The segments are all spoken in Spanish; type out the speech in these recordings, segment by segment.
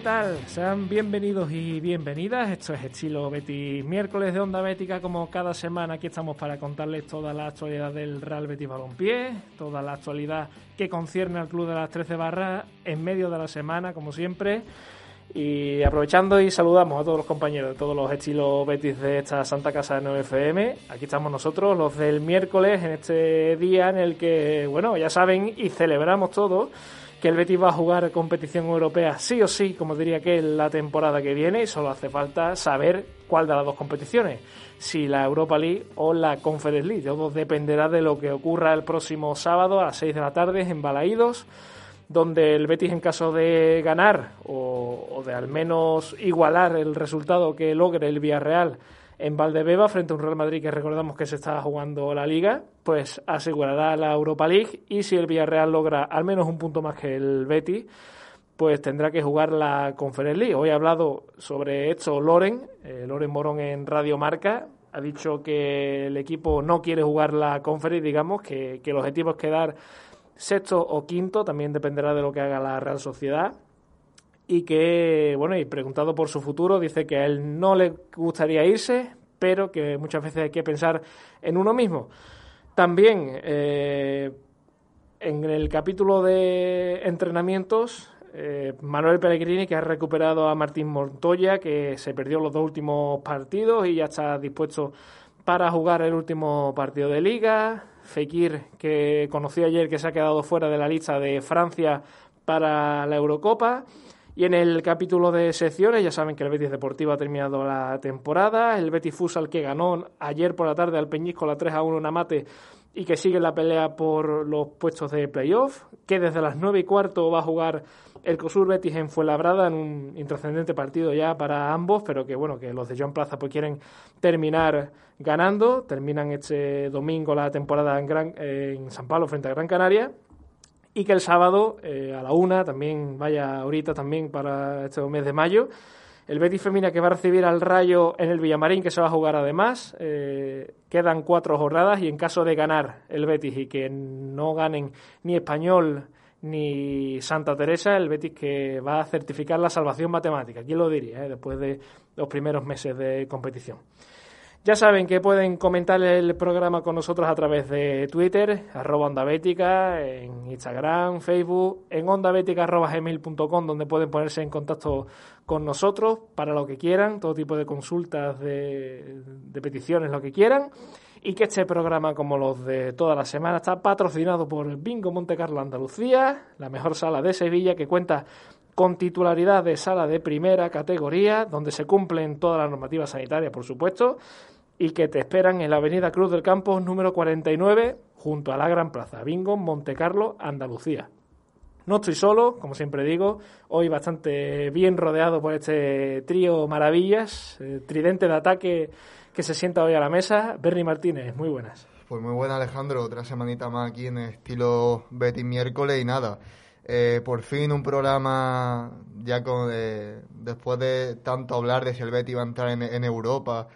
¿qué tal? Sean bienvenidos y bienvenidas. Esto es Estilo Betis miércoles de Onda Bética. Como cada semana, aquí estamos para contarles toda la actualidad del Real Betis Balompié, toda la actualidad que concierne al Club de las 13 Barras en medio de la semana, como siempre. Y aprovechando y saludamos a todos los compañeros de todos los estilos Betis de esta Santa Casa de 9FM. Aquí estamos nosotros, los del miércoles, en este día en el que, bueno, ya saben y celebramos todos que el Betis va a jugar competición europea sí o sí, como diría que la temporada que viene, y solo hace falta saber cuál de las dos competiciones, si la Europa League o la Conference League. Todo dependerá de lo que ocurra el próximo sábado a las 6 de la tarde en Balaídos, donde el Betis en caso de ganar o, o de al menos igualar el resultado que logre el Villarreal en Valdebeba frente a un Real Madrid que recordamos que se está jugando la Liga, pues asegurará la Europa League y si el Villarreal logra al menos un punto más que el Betis, pues tendrá que jugar la Conference League. Hoy ha hablado sobre esto Loren, eh, Loren Morón en Radio Marca, ha dicho que el equipo no quiere jugar la Conference, digamos, que, que el objetivo es quedar sexto o quinto, también dependerá de lo que haga la Real Sociedad y que, bueno, y preguntado por su futuro, dice que a él no le gustaría irse, pero que muchas veces hay que pensar en uno mismo. También eh, en el capítulo de entrenamientos, eh, Manuel Pellegrini, que ha recuperado a Martín Montoya, que se perdió los dos últimos partidos y ya está dispuesto para jugar el último partido de liga. Fekir, que conocí ayer que se ha quedado fuera de la lista de Francia para la Eurocopa. Y en el capítulo de secciones, ya saben que el Betis Deportivo ha terminado la temporada. El Betis Fusal que ganó ayer por la tarde al Peñisco la 3 a 1 en Amate y que sigue la pelea por los puestos de playoff. Que desde las 9 y cuarto va a jugar el COSUR Betis en Fuenlabrada en un intrascendente partido ya para ambos, pero que bueno, que los de John Plaza pues quieren terminar ganando. Terminan este domingo la temporada en, Gran, en San Pablo frente a Gran Canaria y que el sábado eh, a la una, también vaya ahorita también para este mes de mayo, el Betis Femina que va a recibir al Rayo en el Villamarín, que se va a jugar además. Eh, quedan cuatro jornadas y en caso de ganar el Betis y que no ganen ni Español ni Santa Teresa, el Betis que va a certificar la salvación matemática. ¿Quién lo diría? Eh? Después de los primeros meses de competición. Ya saben que pueden comentar el programa con nosotros a través de Twitter, arroba Onda Bética, en Instagram, Facebook, en ondabética.gmail.com, donde pueden ponerse en contacto con nosotros para lo que quieran, todo tipo de consultas, de, de peticiones, lo que quieran. Y que este programa, como los de toda la semana, está patrocinado por Bingo Monte Carlo Andalucía, la mejor sala de Sevilla, que cuenta con titularidad de sala de primera categoría, donde se cumplen todas las normativas sanitarias, por supuesto, y que te esperan en la Avenida Cruz del Campo número 49, junto a la Gran Plaza, Bingo, Montecarlo, Andalucía. No estoy solo, como siempre digo, hoy bastante bien rodeado por este trío maravillas, eh, tridente de ataque que se sienta hoy a la mesa. Bernie Martínez, muy buenas. Pues muy buena Alejandro, otra semanita más aquí en estilo Betty miércoles y nada. Eh, por fin un programa ya con eh, después de tanto hablar de si el Betty iba a entrar en, en Europa,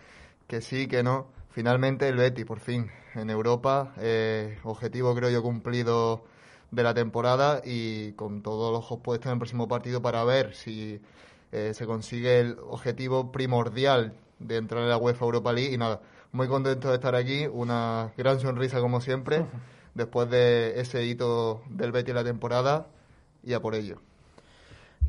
que sí, que no. Finalmente el Betty, por fin, en Europa. Eh, objetivo creo yo cumplido de la temporada y con todos los ojos puestos en el próximo partido para ver si eh, se consigue el objetivo primordial de entrar en la UEFA Europa League. Y nada, muy contento de estar aquí. Una gran sonrisa como siempre después de ese hito del Betty en la temporada y a por ello.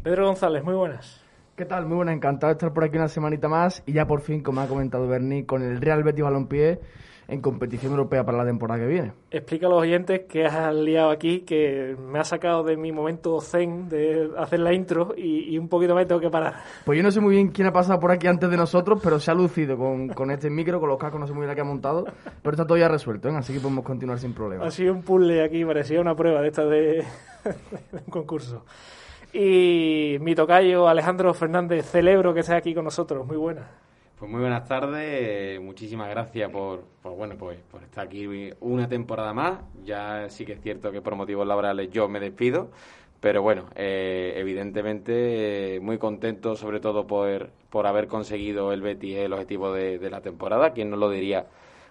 Pedro González, muy buenas. ¿Qué tal? Muy buenas, encantado de estar por aquí una semanita más y ya por fin, como ha comentado Bernie, con el Real Betis Balompié en competición europea para la temporada que viene. Explica a los oyentes que has liado aquí, que me ha sacado de mi momento zen de hacer la intro y, y, un poquito más tengo que parar. Pues yo no sé muy bien quién ha pasado por aquí antes de nosotros, pero se ha lucido con, con este micro, con los cascos, no sé muy bien qué ha montado, pero está todo ya resuelto, ¿eh? así que podemos continuar sin problema. Ha sido un puzzle aquí, parecía una prueba de esta de, de un concurso. Y mi tocayo Alejandro Fernández, celebro que esté aquí con nosotros. Muy buena. Pues muy buenas tardes, muchísimas gracias por, por, bueno pues por estar aquí una temporada más. Ya sí que es cierto que por motivos laborales yo me despido, pero bueno, eh, evidentemente eh, muy contento sobre todo por, por haber conseguido el Betis el objetivo de, de la temporada. ¿Quién no lo diría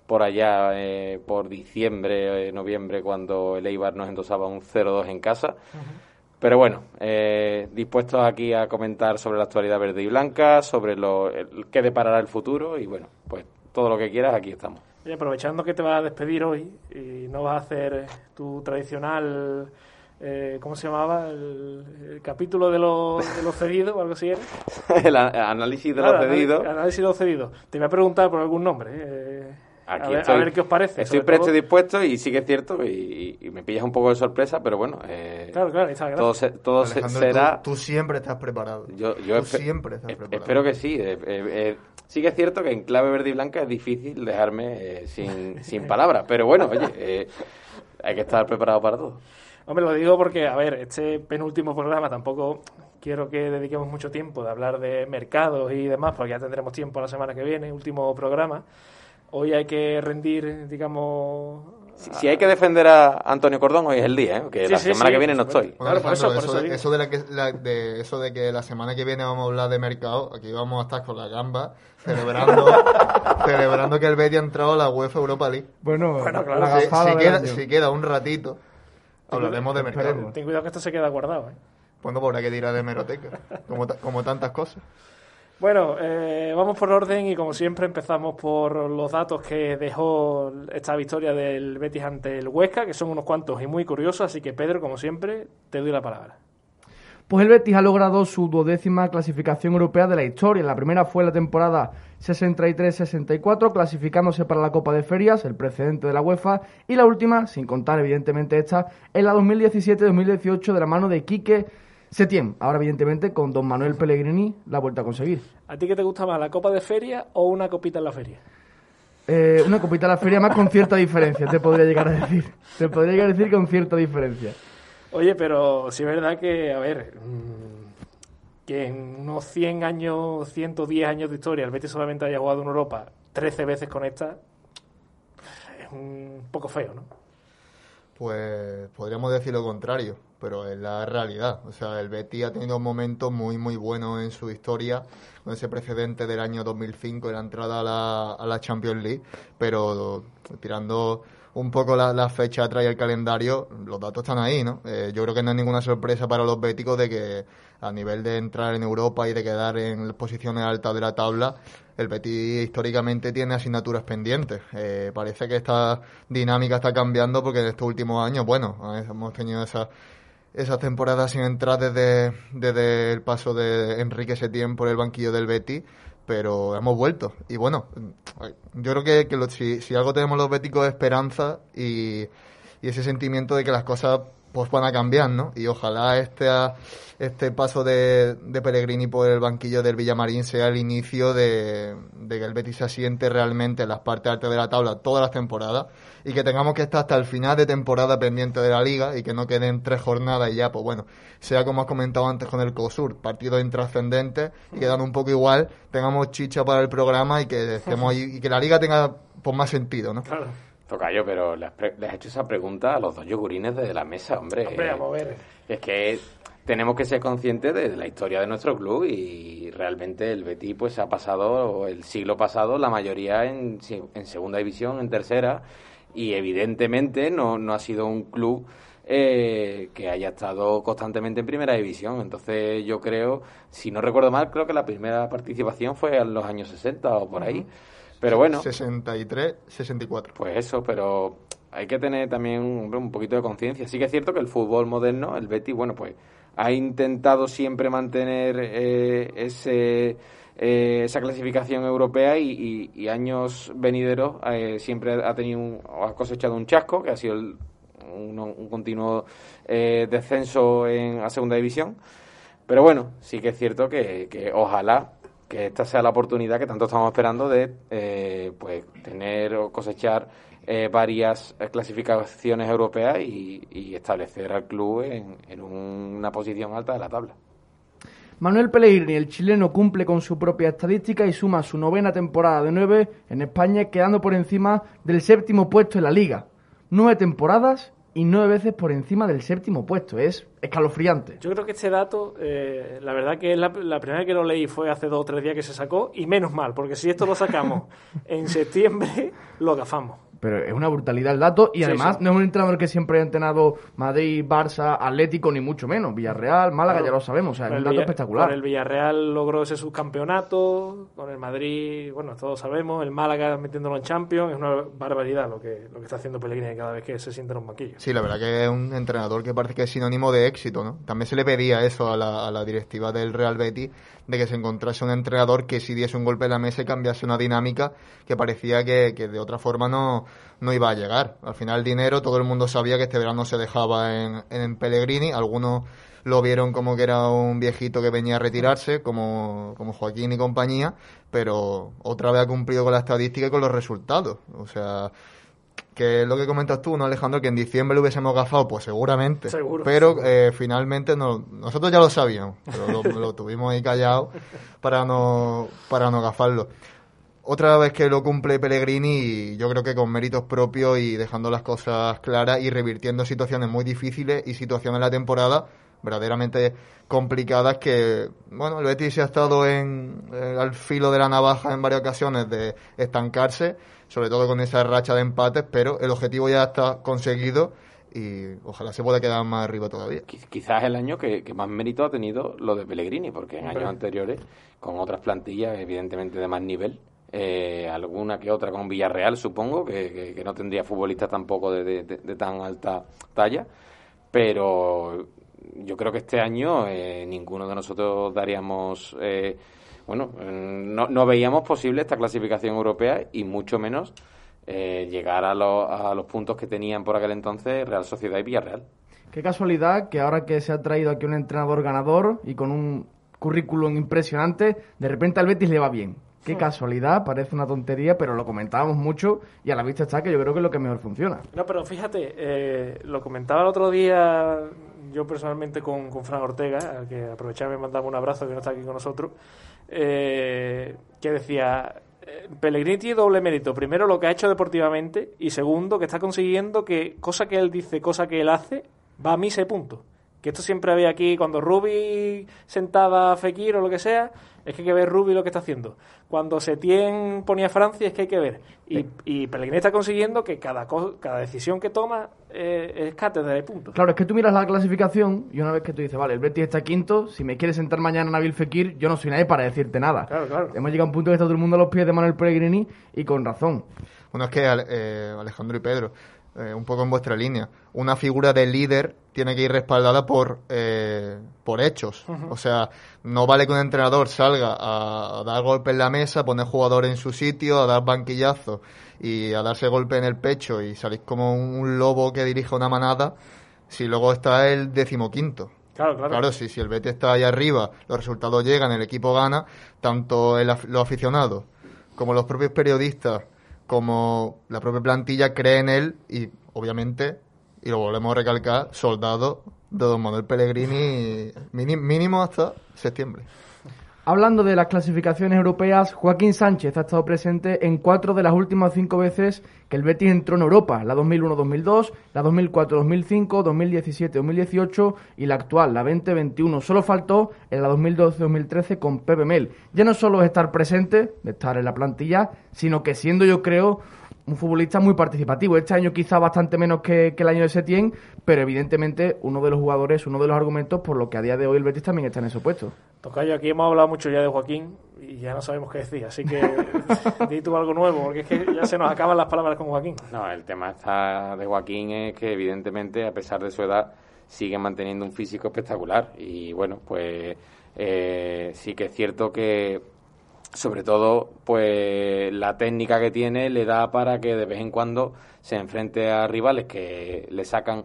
por allá eh, por diciembre, noviembre, cuando el Eibar nos endosaba un 0-2 en casa? Uh -huh Pero bueno, eh, dispuestos aquí a comentar sobre la actualidad verde y blanca, sobre lo el, qué deparará el futuro y bueno, pues todo lo que quieras, aquí estamos. Y aprovechando que te vas a despedir hoy y no vas a hacer tu tradicional, eh, ¿cómo se llamaba? El, el capítulo de los, de los cedidos o algo así era. el análisis de Claro, los pedidos. anal- Análisis de los cedidos. Te voy a preguntar por algún nombre. eh, a, Aquí ver, estoy, a ver qué os parece. Estoy presto y todo- dispuesto y sí que es cierto y, y me pillas un poco de sorpresa, pero bueno, eh, Claro, claro, gracias. todo, se- todo se- Alejandro, será... tú, tú siempre estás preparado. Yo, yo tú siempre estás es- preparado. espero que sí. eh, eh, eh, sí que es cierto que en clave verde y blanca es difícil dejarme eh, sin, sin palabras, pero bueno, oye, eh, hay que estar preparado para todo. Hombre, lo digo porque, a ver, este penúltimo programa tampoco quiero que dediquemos mucho tiempo de hablar de mercados y demás, porque ya tendremos tiempo la semana que viene, último programa. Hoy hay que rendir, digamos... Si, si hay que defender a Antonio Cordón, hoy es el día, ¿eh? que Sí, la sí, semana sí, que viene no estoy. Bueno, Claro, por eso- Alejandro, por eso de, digo. eso de, la que, la- de eso de que la semana que viene vamos a hablar de mercado, aquí vamos a estar con la gamba celebrando, celebrando que el Betis ha entrado a la UEFA Europa League. Bueno, Bueno, claro, la Si, queda, año. si queda un ratito, hablaremos de mercado. Ten cuidado que esto se queda guardado, ¿eh? Bueno, pues habrá que tirar de hemeroteca, como, ta- como tantas cosas. Bueno, eh, vamos por orden y como siempre empezamos por los datos que dejó esta victoria del Betis ante el Huesca, que son unos cuantos y muy curiosos, así que Pedro, como siempre, te doy la palabra. Pues el Betis ha logrado su duodécima clasificación europea de la historia. La primera fue la temporada 63-64, clasificándose para la Copa de Ferias, el precedente de la UEFA, y la última, sin contar evidentemente esta, en la 2017-2018 de la mano de Quique Setién. Ahora evidentemente con don Manuel Pellegrini la vuelta a conseguir. ¿A ti qué te gusta más, la copa de feria o una copita en la feria? Eh, una copita a la feria más con cierta diferencia, te podría llegar a decir. Te podría llegar a decir con cierta diferencia. Oye, pero sí es verdad que, a ver, mm, que en unos 100 años, 110 años de historia, el Betis solamente haya jugado en Europa 13 veces con esta, es un poco feo, ¿no? Pues podríamos decir lo contrario, pero es la realidad. O sea, el Betis ha tenido momentos muy, muy buenos en su historia, con ese precedente del año 2005 de la entrada a la, a la Champions League, pero tirando un poco la, la fecha atrás y el calendario, los datos están ahí, ¿no? Eh, yo creo que no es ninguna sorpresa para los béticos de que a nivel de entrar en Europa y de quedar en posiciones altas de la tabla, el Betis históricamente tiene asignaturas pendientes. Eh, parece que esta dinámica está cambiando porque en estos últimos años, bueno, hemos tenido esa esas temporadas sin entrar desde, desde el paso de Enrique Setién por el banquillo del Betis, pero hemos vuelto. Y bueno, yo creo que, que lo- si, si algo tenemos los béticos es esperanza y, y ese sentimiento de que las cosas pues van a cambiar, ¿no? Y ojalá este, este paso de, de Pellegrini por el banquillo del Villamarín sea el inicio de, de que el Betis se asiente realmente en las partes altas de la tabla todas las temporadas y que tengamos que estar hasta el final de temporada pendiente de la liga y que no queden tres jornadas y ya, pues bueno, sea como has comentado antes con el COSUR, partidos intrascendentes y quedando un poco igual, tengamos chicha para el programa y que estemos ahí, y que la liga tenga pues más sentido, ¿no? Claro. Tocayo, pero le has, le has hecho esa pregunta a los dos yogurines desde la mesa, hombre. Hombre, vamos a ver. Es que tenemos que ser conscientes de la historia de nuestro club y realmente el Betis pues ha pasado el siglo pasado la mayoría en, en segunda división, en tercera y evidentemente no, no ha sido un club eh, que haya estado constantemente en primera división. Entonces yo creo, si no recuerdo mal, creo que la primera participación fue en los años 60 o por ahí. Pero bueno, 63, 64. pues eso, pero hay que tener también un poquito de conciencia. Sí que es cierto que el fútbol moderno, el Betis, bueno, pues ha intentado siempre mantener eh, ese, eh, esa clasificación europea y, y- y años venideros eh, siempre ha tenido un, ha cosechado un chasco, que ha sido el- un, un continuo eh, descenso en, a segunda división. Pero bueno, sí que es cierto que, que ojalá que esta sea la oportunidad que tanto estamos esperando de eh, pues tener o cosechar eh, varias eh, clasificaciones europeas y, y establecer al club en, en una posición alta de la tabla. Manuel Pellegrini, el chileno, cumple con su propia estadística y suma su novena temporada de nueve en España, quedando por encima del séptimo puesto en la liga. Nueve temporadas y nueve veces por encima del séptimo puesto. Es escalofriante. Yo creo que este dato, eh, la verdad que la, la primera vez que lo leí fue hace dos o tres días que se sacó, y menos mal, porque si esto lo sacamos en septiembre, lo gafamos. Pero es una brutalidad el dato y además no es un entrenador que siempre ha entrenado Madrid, Barça, Atlético, ni mucho menos. Villarreal, Málaga, ya lo sabemos, o sea, es un dato espectacular. Con el Villarreal logró ese subcampeonato, con el Madrid, bueno, todos sabemos, el Málaga metiéndolo en Champions, es una barbaridad lo que, lo que está haciendo Pellegrini cada vez que se siente en un banquillo. Sí, la verdad que es un entrenador que parece que es sinónimo de éxito, ¿no? También se le pedía eso a la, a la directiva del Real Betis, de que se encontrase un entrenador que si diese un golpe en la mesa y cambiase una dinámica que parecía que, que de otra forma no, no iba a llegar. Al final dinero, todo el mundo sabía que este verano se dejaba en, en Pellegrini, algunos lo vieron como que era un viejito que venía a retirarse, como, como Joaquín y compañía, pero otra vez ha cumplido con la estadística y con los resultados. O sea, que es lo que comentas tú, ¿no, Alejandro? Que en diciembre lo hubiésemos gafado, pues seguramente. Pero eh, finalmente no, nosotros ya lo sabíamos, pero lo, tuvimos ahí callado para no, para no gafarlo. Otra vez que lo cumple Pellegrini, yo creo que con méritos propios y dejando las cosas claras y revirtiendo situaciones muy difíciles y situaciones en la temporada verdaderamente complicadas que, bueno, el Betis se ha estado en, eh, al filo de la navaja en varias ocasiones de estancarse, sobre todo con esa racha de empates, pero el objetivo ya está conseguido y ojalá se pueda quedar más arriba todavía. Quizás el año que, más mérito ha tenido lo de Pellegrini, porque en años anteriores, con otras plantillas, evidentemente de más nivel, eh, alguna que otra con Villarreal, supongo, que, no tendría futbolistas tampoco de, tan alta talla, pero yo creo que este año eh, ninguno de nosotros daríamos, eh, bueno, no, no, veíamos posible esta clasificación europea y mucho menos eh, llegar a, a los puntos que tenían por aquel entonces Real Sociedad y Villarreal. Qué casualidad que ahora que se ha traído aquí un entrenador ganador y con un currículum impresionante, de repente al Betis le va bien. Qué casualidad, parece una tontería, pero lo comentábamos mucho y a la vista está que yo creo que es lo que mejor funciona. No, pero fíjate, eh, lo comentaba el otro día yo personalmente con, con Fran Ortega, al que aprovechaba y mandaba un abrazo que no está aquí con nosotros, eh, que decía, eh, Pellegrini tiene doble mérito. Primero, lo que ha hecho deportivamente y segundo, que está consiguiendo que cosa que él dice, cosa que él hace, va a misa y punto. Que esto siempre había aquí, cuando Rubi sentaba a Fekir o lo que sea, es que hay que ver Rubi lo que está haciendo. Cuando Setien ponía Francia, es que hay que ver. Y, y Pellegrini está consiguiendo que cada, cada decisión que toma eh, es cátedra de puntos. Claro, es que tú miras la clasificación y una vez que tú dices, vale, el Betis está quinto, si me quieres sentar mañana Nabil Fekir, yo no soy nadie para decirte nada. Claro, claro. Hemos llegado a un punto que está todo el mundo a los pies de Manuel Pellegrini y con razón. Bueno, es que eh, Alejandro y Pedro, eh, un poco en vuestra línea. Una figura de líder tiene que ir respaldada por, eh, por hechos. O sea, no vale que un entrenador salga a, dar golpe en la mesa, poner jugador en su sitio, a dar banquillazo y a darse golpe en el pecho y salís como un, lobo que dirige una manada si luego está el decimoquinto. Claro, claro. Claro, si, si el Betis está ahí arriba, los resultados llegan, el equipo gana, tanto el, los aficionados como los propios periodistas como la propia plantilla cree en él y obviamente, y lo volvemos a recalcar, soldado de don Manuel Pellegrini mínimo hasta septiembre. Hablando de las clasificaciones europeas, Joaquín Sánchez ha estado presente en cuatro de las últimas cinco veces que el Betis entró en Europa, la 2001-2002, la 2004-2005, 2017-2018 y la actual, la 2021. Solo faltó en la 2012-2013 con Pepe Mel. Ya no solo es estar presente, estar en la plantilla, sino que siendo yo creo un futbolista muy participativo. Este año quizá bastante menos que, el año de Setién, pero evidentemente uno de los jugadores, uno de los argumentos por lo que a día de hoy el Betis también está en ese puesto. Tocayo, aquí hemos hablado mucho ya de Joaquín y ya no sabemos qué decir, así que di tú algo nuevo, porque es que ya se nos acaban las palabras con Joaquín. No, el tema está de Joaquín es que evidentemente, a pesar de su edad, sigue manteniendo un físico espectacular y bueno, pues eh, sí que es cierto que sobre todo, pues la técnica que tiene le da para que de vez en cuando se enfrente a rivales que le sacan,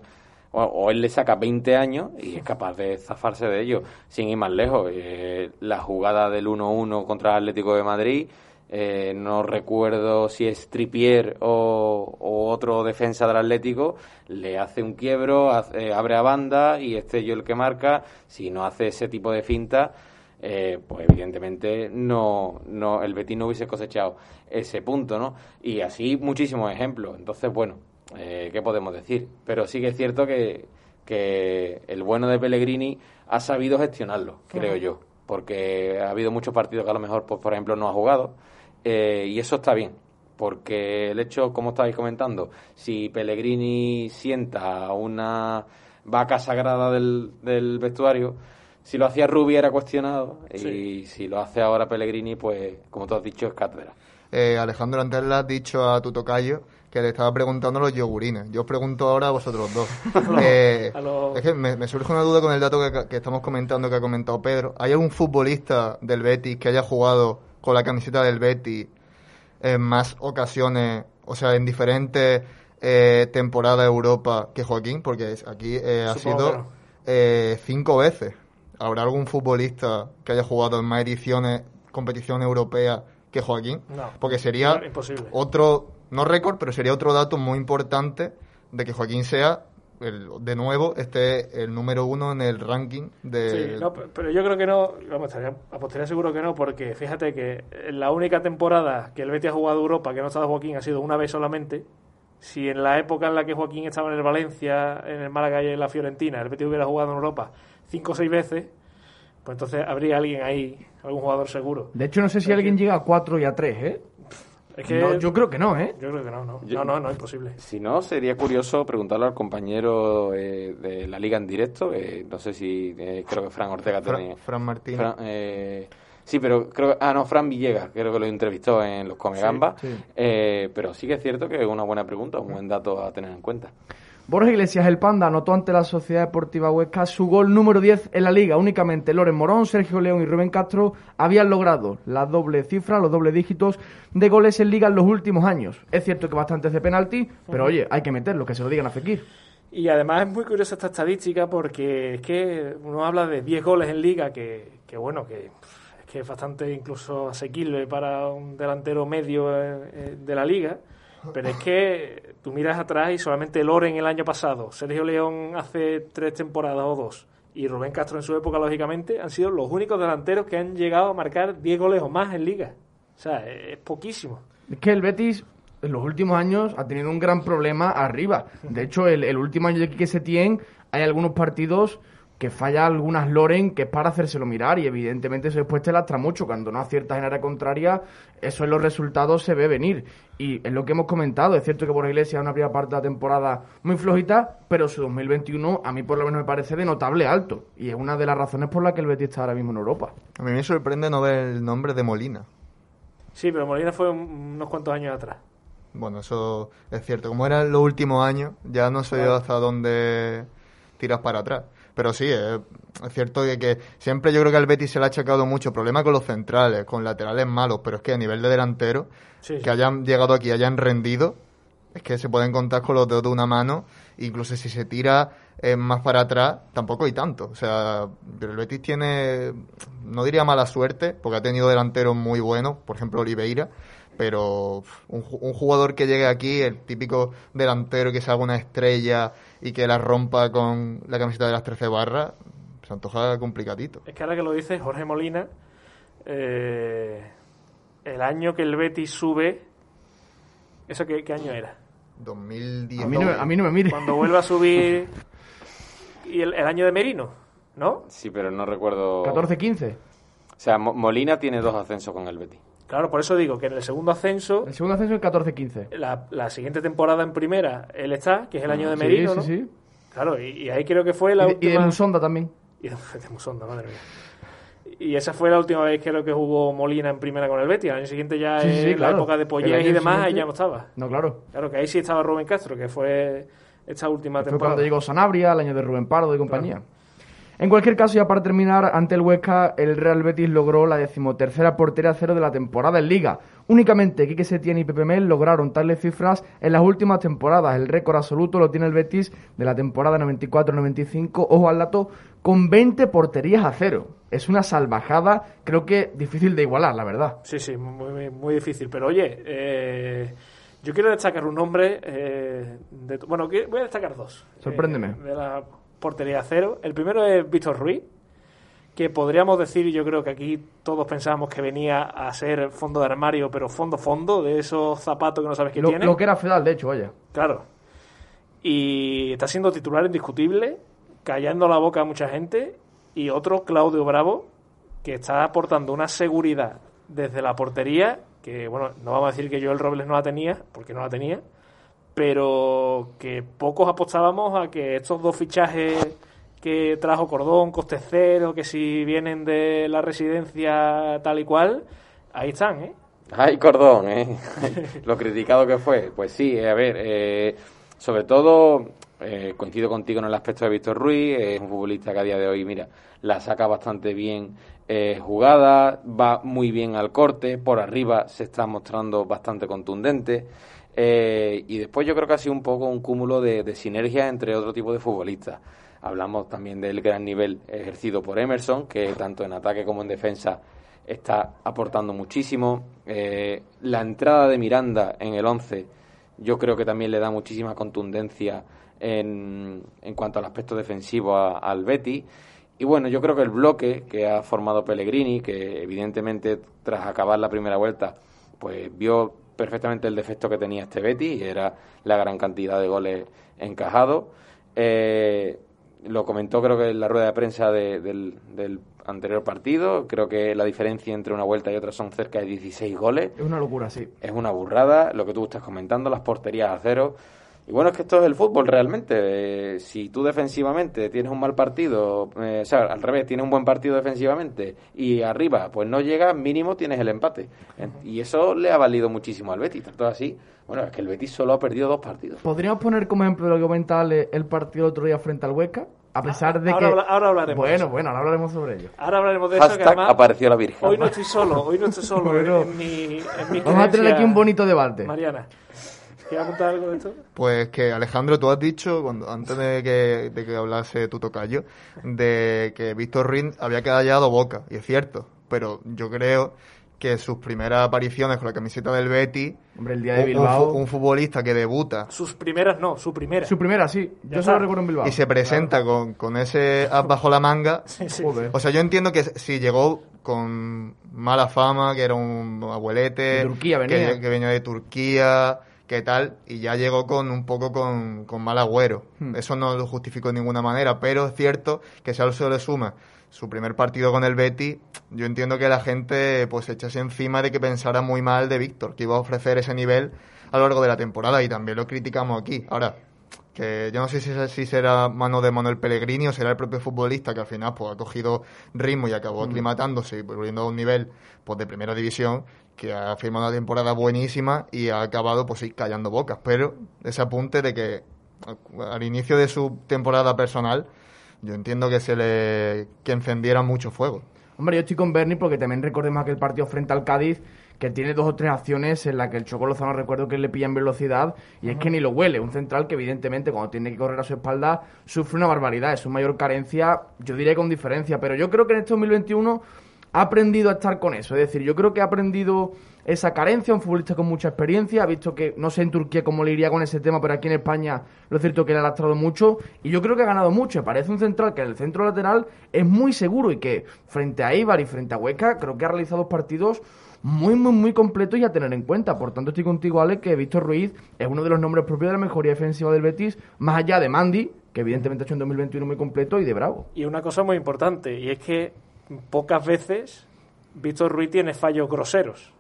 o, él le saca 20 años y es capaz de zafarse de ellos sin ir más lejos. Eh, la jugada del 1-1 contra el Atlético de Madrid, eh, no recuerdo si es Tripier o, otro defensa del Atlético, le hace un quiebro, abre a banda y este yo el que marca. Si no hace ese tipo de finta, eh, pues evidentemente no, no, el Betis no hubiese cosechado ese punto, ¿no? Y así muchísimos ejemplos. Entonces, bueno, eh, ¿qué podemos decir? Pero sí que es cierto que, que el bueno de Pellegrini ha sabido gestionarlo, creo yo, porque ha habido muchos partidos que a lo mejor, pues, por ejemplo, no ha jugado, eh, y eso está bien, porque el hecho, como estáis comentando, si Pellegrini sienta una vaca sagrada del, del vestuario, si lo hacía Rubi era cuestionado y si lo hace ahora Pellegrini, pues como tú has dicho, es cátedra. Eh, Alejandro, antes le has dicho a tu tocayo que le estaba preguntando los yogurines. Yo os pregunto ahora a vosotros dos. Eh, es que me, surge una duda con el dato que, que, estamos comentando, que ha comentado Pedro. ¿Hay algún futbolista del Betis que haya jugado con la camiseta del Betis en más ocasiones, o sea, en diferentes eh, temporadas de Europa que Joaquín? Porque aquí eh, ha sido eh, cinco veces. ¿Habrá algún futbolista que haya jugado en más ediciones, competición europea que Joaquín? No, Porque sería imposible. otro, no récord, pero sería otro dato muy importante de que Joaquín sea de nuevo este el número uno en el ranking de sí, no, pero yo creo que no vamos apostaría seguro que no porque fíjate que la única temporada que el Betis ha jugado Europa que no ha estado Joaquín ha sido una vez solamente si en la época en la que Joaquín estaba en el Valencia en el Málaga y en la Fiorentina el Betis hubiera jugado en Europa cinco o seis veces pues entonces habría alguien ahí algún jugador seguro de hecho no sé si alguien llega a cuatro y a tres ¿eh? yo creo que no, ¿eh? Yo creo que no, no. no, no, no, es posible. Si no, sería curioso preguntarle al compañero eh, de la liga en directo. Eh, no sé si eh, creo que Fran Ortega Fran, Fran Martín. sí, pero creo Ah, no, Fran Villegas, creo que lo entrevistó en los Comegamba. pero sí que es cierto que es una buena pregunta, un buen dato a tener en cuenta. Borja Iglesias, el Panda, anotó ante la Sociedad Deportiva Huesca su gol número 10 en la liga. Únicamente Loren Morón, Sergio León y Rubén Castro habían logrado la doble cifra, los doble dígitos de goles en liga en los últimos años. Es cierto que bastantes de penalti, pero oye, hay que meterlo, que se lo digan a Fekir. Y además es muy curiosa esta estadística porque es que uno habla de 10 goles en liga, que, que bueno, que es que es bastante incluso asequible para un delantero medio eh, eh, de la liga pero es que tú miras atrás y solamente Loren el año pasado, Sergio León hace tres temporadas o dos, y Rubén Castro en su época, lógicamente, han sido los únicos delanteros que han llegado a marcar 10 goles o más en liga. O sea, es poquísimo. Es que el Betis en los últimos años ha tenido un gran problema arriba. De hecho, el, el último año de se tiene hay algunos partidos que falla algunas Loren que es para hacérselo mirar y evidentemente eso después te lastra mucho. Cuando no aciertas en área contraria, eso en los resultados se ve venir. Y es lo que hemos comentado, es cierto que por Iglesia es una primera parte de la temporada muy flojita, pero su 2021 a mí por lo menos me parece de notable alto. Y es una de las razones por las que el Betis está ahora mismo en Europa. A mí me sorprende no ver el nombre de Molina. Sí, pero Molina fue unos cuantos años atrás. Bueno, eso es cierto. Como eran los últimos años, ya no sé hasta dónde tiras para atrás. Pero sí, es, cierto que, siempre yo creo que al Betis se le ha achacado mucho problema con los centrales, con laterales malos, pero es que a nivel de delantero, que hayan llegado aquí, hayan rendido, es que se pueden contar con los dedos de una mano, incluso si se tira eh, más para atrás, tampoco hay tanto. O sea, el Betis tiene, no diría mala suerte, porque ha tenido delanteros muy buenos, por ejemplo Oliveira, pero un, un, jugador que llegue aquí, el típico delantero que se haga una estrella y que la rompa con la camiseta de las 13 barras, se antoja complicadito. Es que ahora que lo dice Jorge Molina, eh, el año que el Betis sube, ¿eso qué, año era? 2010. A mí, no, a mí no me mire. Cuando vuelva a subir y el, año de Merino, ¿no? Sí, pero no recuerdo. 14-15. O sea, Molina tiene dos ascensos con el Betis. Claro, por eso digo que en el segundo ascenso. El segundo ascenso es 14-15. La, la siguiente temporada en primera, él está, que es el año de Merino. Sí, sí, sí. Claro, y, ahí creo que fue la última. Y de Musonda también. Y de, Musonda, madre mía. Y esa fue la última vez creo que jugó Molina en primera con el Betis. Al año siguiente ya en la época de Pollés y demás, ahí ya no estaba. No, claro. Claro, que ahí sí estaba Rubén Castro, que fue esta última temporada. Fue cuando llegó Sanabria, el año de Rubén Pardo y compañía. En cualquier caso, ya para terminar, ante el Huesca, el Real Betis logró la decimotercera portería cero de la temporada en Liga. Únicamente Quique Setién y Pepe Mel lograron tales cifras en las últimas temporadas. El récord absoluto lo tiene el Betis de la temporada 94-95, ojo al dato, con 20 porterías a cero. Es una salvajada, creo que difícil de igualar, la verdad. Sí, sí, muy, muy difícil. Pero oye, eh, yo quiero destacar un nombre. Eh, de, bueno, voy a destacar dos. Sorpréndeme. Eh, de la portería cero. El primero es Víctor Ruiz, que podríamos decir, y yo creo que aquí todos pensábamos que venía a ser fondo de armario, pero fondo fondo, de esos zapatos que no sabes qué lo, tiene. Lo que era Fedal, de hecho, vaya. Claro. Y está siendo titular indiscutible, callando la boca a mucha gente. Y otro, Claudio Bravo, que está aportando una seguridad desde la portería que, bueno, no vamos a decir que Joel Robles no la tenía, porque no la tenía, pero que pocos apostábamos a que estos dos fichajes que trajo Cordón, coste cero, que si vienen de la residencia tal y cual, ahí están, ¿eh? Ay, Cordón, ¿eh? Lo criticado que fue. Pues sí, a ver, eh, sobre todo eh, coincido contigo en el aspecto de Víctor Ruiz, es un futbolista que a día de hoy, mira, la saca bastante bien eh, jugada, va muy bien al corte, por arriba se está mostrando bastante contundente. Eh, y después yo creo que ha sido un poco un cúmulo de, de sinergia entre otro tipo de futbolistas. Hablamos también del gran nivel ejercido por Emerson, que tanto en ataque como en defensa está aportando muchísimo. Eh, la entrada de Miranda en el 11 yo creo que también le da muchísima contundencia en, en cuanto al aspecto defensivo a- al Betty. Y bueno, yo creo que el bloque que ha formado Pellegrini, que evidentemente tras acabar la primera vuelta, pues vio perfectamente el defecto que tenía este Betty, y era la gran cantidad de goles encajados. Eh, lo comentó creo que en la rueda de prensa de- del, del anterior partido, creo que la diferencia entre una vuelta y otra son cerca de 16 goles Es una locura, sí. es una burrada lo que tú estás comentando, las porterías a cero. Y bueno, es que esto es el fútbol realmente. Eh, si tú defensivamente tienes un mal partido, eh, o sea, al revés, tienes un buen partido defensivamente y arriba pues no llegas, mínimo tienes el empate. Y eso le ha valido muchísimo al Betis. Tanto así, bueno, es que el Betis solo ha perdido dos partidos. ¿Podríamos poner como ejemplo de lo que comentaba Ale, el partido el otro día frente al Huesca? A pesar de Ahora que... ahora hablaremos Bueno, bueno, ahora hablaremos sobre ello. Ahora hablaremos de eso, que además apareció la Virgen. hoy no estoy solo, hoy no estoy solo Bueno. en, mi, en mi Vamos a tener aquí un bonito debate. Mariana, ¿quieres apuntar algo de esto? Pues que Alejandro, tú has dicho, cuando, antes de que, de que hablase tu tocayo, de que Víctor Ruiz había quedado ya boca, y es cierto, pero yo creo que sus primeras apariciones con la camiseta del Betty, Hombre, el día de un, Bilbao... un futbolista que debuta Sus primeras no, su primera. Su primera, sí. Ya Yo solo recuerdo en Bilbao. y se presenta con, con ese as bajo la manga, Sí, sí. Joder. o sea, yo entiendo que si llegó con mala fama, que era un abuelete, De Turquía venía. Que, que venía de Turquía, que tal, y ya llegó con un poco con, con mal agüero. Hmm. Eso no lo justifico de ninguna manera, pero es cierto que si a eso le suma su primer partido con el Betty, yo entiendo que la gente pues se echase encima de que pensara muy mal de Víctor, que iba a ofrecer ese nivel a lo largo de la temporada y también lo criticamos aquí. Ahora, que yo no sé si, si será mano de Manuel Pellegrini o será el propio futbolista que al final pues ha cogido ritmo y acabó aclimatándose y volviendo a un nivel pues de primera división que ha firmado una temporada buenísima y ha acabado pues sí callando bocas. Pero ese apunte de que al inicio de su temporada personal yo entiendo que se le que encendiera mucho fuego. Hombre, yo estoy con Bernie porque también recordemos aquel partido frente al Cádiz que tiene dos o tres acciones en las que el Choco Lozano recuerdo que le pilla en velocidad y es que ni lo huele. Un central que evidentemente cuando tiene que correr a su espalda sufre una barbaridad. Es su mayor carencia, yo diría con diferencia. Pero yo creo que en este 2021 ha aprendido a estar con eso. Es decir, yo creo que ha aprendido esa carencia, un futbolista con mucha experiencia, ha visto que, no sé en Turquía cómo le iría con ese tema, pero aquí en España lo es cierto que le ha lastrado mucho y yo creo que ha ganado mucho. Parece un central que en el centro lateral es muy seguro y que frente a Ibar y frente a Hueca creo que ha realizado partidos muy, muy, muy completos y a tener en cuenta. Por tanto, estoy contigo, Ale, que Víctor Ruiz es uno de los nombres propios de la mejoría defensiva del Betis, más allá de Mandy, que evidentemente ha hecho en 2021 muy completo, y de Bravo. Y una cosa muy importante, y es que pocas veces Víctor Ruiz tiene fallos groseros.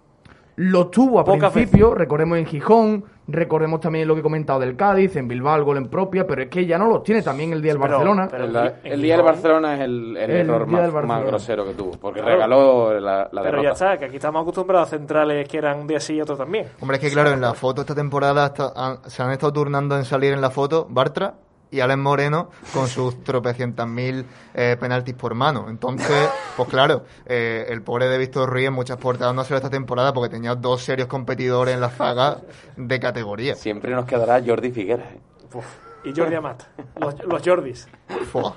Lo tuvo a Pocas principio, recordemos en Gijón, recordemos también lo que he comentado del Cádiz, en Bilbao el gol en propia, pero es que ya no lo tiene también el día del Pero- Barcelona. pero- El, día del Barcelona es el, el El error más, grosero que tuvo, porque Claro. regaló la, la Pero derrota. ya está, que aquí estamos acostumbrados a centrales que eran un día sí y otro también. Hombre, es que claro, en la foto esta temporada hasta- han- se han estado turnando en salir en la foto Bartra y Alex Moreno con sus tropecientas mil eh, penaltis por mano. Entonces, pues claro, eh, el pobre de Víctor Ruiz en muchas portadas no ha sido esta temporada porque tenía dos serios competidores en la zaga de categoría. Siempre nos quedará Jordi Figueras. ¿eh? Y Jordi Amat, los, los Jordis. Fua.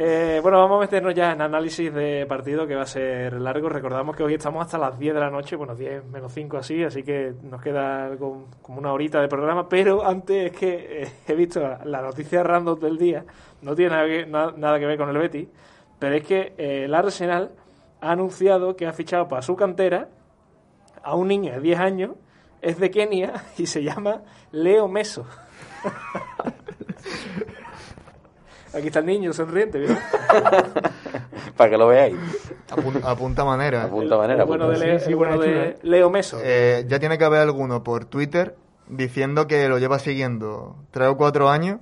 Eh, bueno, vamos a meternos ya en análisis de partido que va a ser largo. Recordamos que hoy estamos hasta las 10 de la noche, bueno, 10 menos 5 así, así que nos queda algo como una horita de programa. Pero antes es que eh, he visto la noticia random del día, no tiene nada que, ver con el Betis, pero es que eh, el Arsenal ha anunciado que ha fichado para su cantera a un niño de 10 años, es de Kenia y se llama Leo Meso. Aquí está el niño sonriente. Para que lo veáis. Apun- apunta manera. Apunta manera. bueno apunta. de, Leo, Sí, el bueno de ¿eh? Leo Meso. Eh, ya tiene que haber alguno por Twitter diciendo que lo lleva siguiendo tres o cuatro años.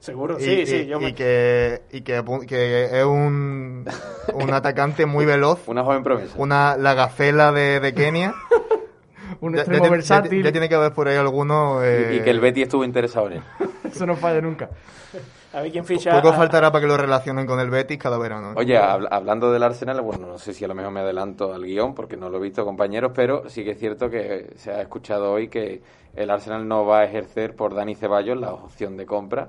Seguro, Y, sí, y- sí. Yo y me... que, y que, es un, un atacante muy veloz, Una joven promesa. una, la gacela de, de Kenia. Un Ya- ya extremo tiene- versátil. Ya, ya tiene que haber por ahí alguno. eh, Y que el Betty estuvo interesado en él. Eso no falla nunca. A ver quién ficha. Poco a- faltará para que lo relacionen con el Betis cada verano. ¿eh? Oye, habl- hablando del Arsenal, bueno, no sé si a lo mejor me adelanto al guion porque no lo he visto, compañeros, pero sí que es cierto que se ha escuchado hoy que el Arsenal no va a ejercer por Dani Ceballos la opción de compra.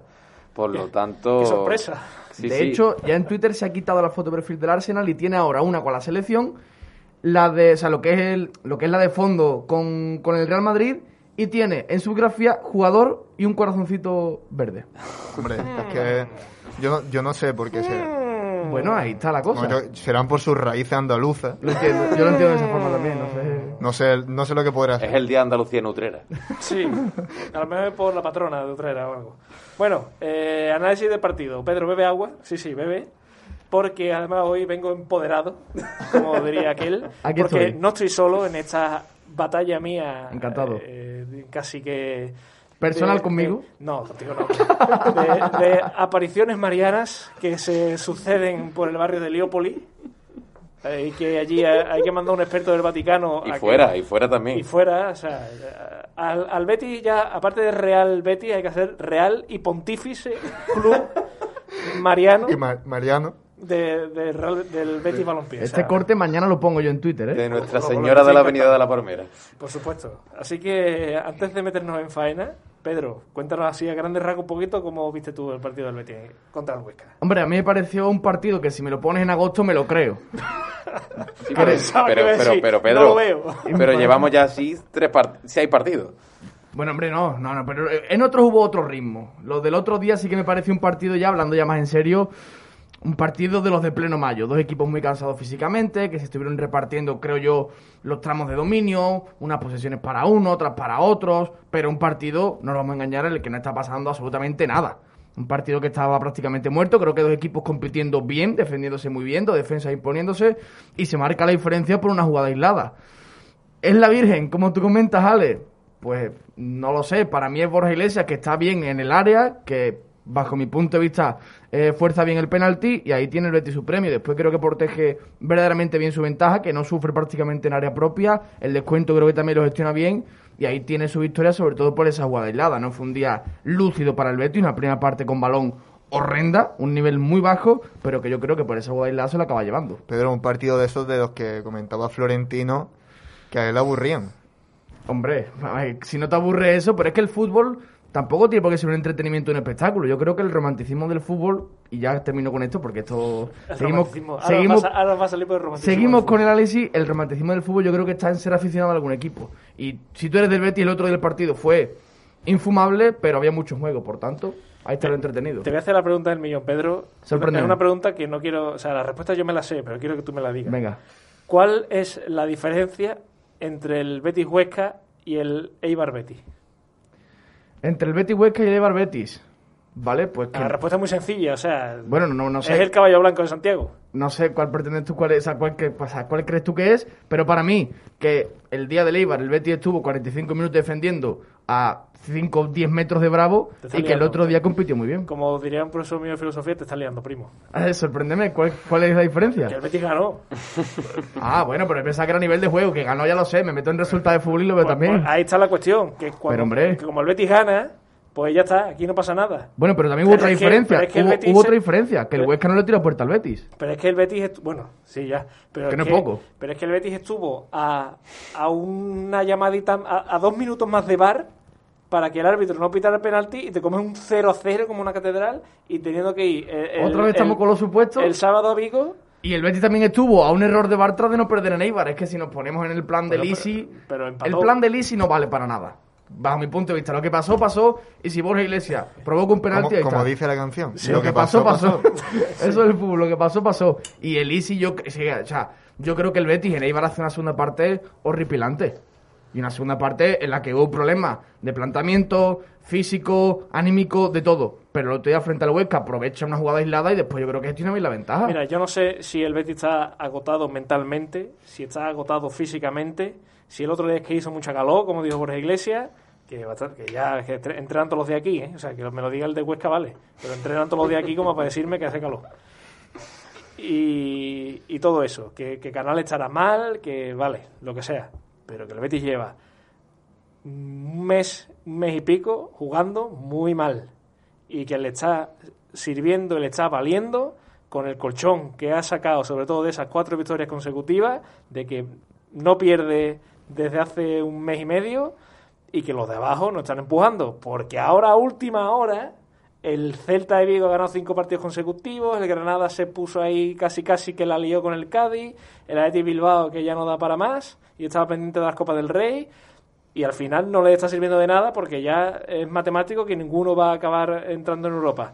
Por lo tanto. Qué sorpresa. Sí, de sí. hecho, ya en Twitter se ha quitado la foto de perfil del Arsenal y tiene ahora una con la selección, la de, o sea, lo que es el, lo que es la de fondo con, con el Real Madrid y tiene en su grafía jugador y un corazoncito verde. Hombre, es que yo no, yo no sé por qué será. Bueno, ahí está la cosa. No, yo- serán por sus raíces andaluzas. Lo entiendo, yo lo entiendo de esa forma también, no sé. No sé, no sé lo que podrá hacer. Es el día de Andalucía Nutrera. Sí, a lo mejor por la patrona de Utrera o algo. Bueno, eh, análisis del partido. Pedro, ¿bebe agua? Sí, sí, bebe. Porque además hoy vengo empoderado, como diría aquel. Aquí porque estoy. no estoy solo en esta batalla mía. Encantado. eh, casi que. ¿Personal de- conmigo? de- no, contigo no. De, de apariciones marianas que se suceden por el barrio de Leópoli. eh, y que allí hay hay que mandar un experto del Vaticano. Y a que- fuera, y fuera también. y fuera, o sea, al, al Betis ya, aparte de Real Betis, hay que hacer Real y Pontífice Club Mariano Y Ma- Mariano. De, de Real- del Betis Balompié. o Este sea, corte mañana lo pongo yo en Twitter, ¿eh? De Nuestra Señora de la Avenida de la Palmera. Por supuesto. Así que antes de meternos en faena, Pedro, cuéntanos así a grandes rasgos un poquito cómo viste tú el partido del Betis contra el Huesca. Hombre, a mí me pareció un partido que si me lo pones en agosto me lo creo. Sí, pero, pero, pero, no Pedro, lo veo. pero llevamos ya así tres part seis partidos. Bueno, hombre, no, no, no, pero en otros hubo otro ritmo. Lo del otro día sí que me pareció un partido ya, hablando ya más en serio, un partido de los de pleno mayo. Dos equipos muy cansados físicamente, que se estuvieron repartiendo, creo yo, los tramos de dominio, unas posesiones para uno, otras para otros, pero un partido, no nos vamos a engañar, en el que no está pasando absolutamente nada. Un partido que estaba prácticamente muerto, creo que dos equipos compitiendo bien, defendiéndose muy bien, dos defensas imponiéndose, y se marca la diferencia por una jugada aislada. ¿Es la Virgen, como tú comentas, Ale? Pues no lo sé. Para mí es Borja Iglesias, que está bien en el área, que bajo mi punto de vista eh, fuerza bien el penalti y ahí tiene el Betis su premio. Después creo que protege verdaderamente bien su ventaja, que no sufre prácticamente en área propia. El descuento creo que también lo gestiona bien y ahí tiene su victoria, sobre todo por esa jugada aislada. No fue un día lúcido para el Betis, una primera parte con balón horrenda, un nivel muy bajo, pero que yo creo que por esa jugada aislada se lo acaba llevando. Pedro, un partido de esos de los que comentaba Florentino que a él aburrían. Hombre, si no te aburre eso, pero es que el fútbol tampoco tiene por qué ser un entretenimiento, un espectáculo. Yo creo que el romanticismo del fútbol, y ya termino con esto porque esto... El Seguimos, romanticismo. Ahora, seguimos, a, ahora va a salir por el romanticismo. seguimos con el análisis, el romanticismo del fútbol yo creo que está en ser aficionado a algún equipo. Y si tú eres del Betis, el otro del partido fue infumable, pero había mucho juego, por tanto, ahí está lo entretenido. Te voy a hacer la pregunta del millón, Pedro. Sorpréndeme. Es una pregunta que no quiero... O sea, la respuesta yo me la sé, pero quiero que tú me la digas. Venga. ¿Cuál es la diferencia entre el Betis Huesca y el Eibar Betis? Entre el Betis Huesca y el Eibar Betis. ¿Vale? Pues que... La respuesta es muy sencilla, o sea... Bueno, no, no sé. Es el caballo blanco de Santiago. no sé cuál pretendes tú, cuál, es, cuál, que- o sea, cuál crees tú que es, pero para mí, que el día del Eibar, el Betis estuvo 45 minutos defendiendo a 5 o 10 metros de Bravo y que el otro día compitió muy bien. Como diría un profesor mío de filosofía, te está liando, primo. Eh, sorpréndeme, ¿cuál, ¿cuál es la diferencia? Que el Betis ganó. Ah, bueno, pero pensaba que era a nivel de juego, que ganó ya lo sé, me meto en resultados de fútbol y lo veo Pues- también. pues ahí está la cuestión, que cuando, Pero, hombre. que como el Betis gana, pues ya está, aquí no pasa nada. Bueno, pero también hubo Pero otra que- diferencia, es que hubo, Betis hubo se- otra diferencia, que el Huesca no le tiró puerta al Betis. Pero es que el Betis, estu- bueno, sí, ya. Pero Que es no es poco. Pero es que el Betis estuvo a, a una llamadita, a, a dos minutos más de bar para que el árbitro no pitara el penalti y te comes un 0 a 0 como una catedral y teniendo que ir. el- el- Otra vez estamos el- con los supuestos. El sábado a Vigo. Y el Betis también estuvo a un error de Bartra de no perder en Eibar. Es que si nos ponemos en el plan de Lisi, pero el plan de Lisi no vale para nada. Bajo mi punto de vista, lo que pasó, pasó. Y si Borja Iglesias provoca un penalti, Como, ahí como está. dice la canción. lo, que pasó, pasó. Eso es el fútbol, lo que pasó, pasó. Y el Lisi, yo, sí, o sea, yo creo que el Betis en Eibar hace una segunda parte horripilante. Y una segunda parte en la que hubo problemas de planteamiento, físico, anímico, de todo. pero el otro día frente al Huesca aprovecha una jugada aislada y después yo creo que bien la ventaja. Mira, yo no sé si el Betis está agotado mentalmente, si está agotado físicamente, si el otro día es que hizo mucha calor, como dijo Borges Iglesias, que, bastante- que ya que entre- entrenan todos los de aquí, ¿eh? o sea, que me lo diga el de Huesca, vale, pero entrenan todos los de aquí como para decirme que hace calor. Y, y todo eso, que, que Canal estará mal, que vale, lo que sea, pero que el Betis lleva un mes, un mes y pico jugando muy mal y que le está sirviendo le está valiendo con el colchón que ha sacado, sobre todo de esas cuatro victorias consecutivas, de que no pierde desde hace un mes y medio y que los de abajo no están empujando, porque ahora a última hora el Celta de Vigo ha ganado cinco partidos consecutivos, el Granada se puso ahí casi casi que la lió con el Cádiz, el Athletic Bilbao que ya no da para más y estaba pendiente de las Copas del Rey y al final no le está sirviendo de nada porque ya es matemático que ninguno va a acabar entrando en Europa.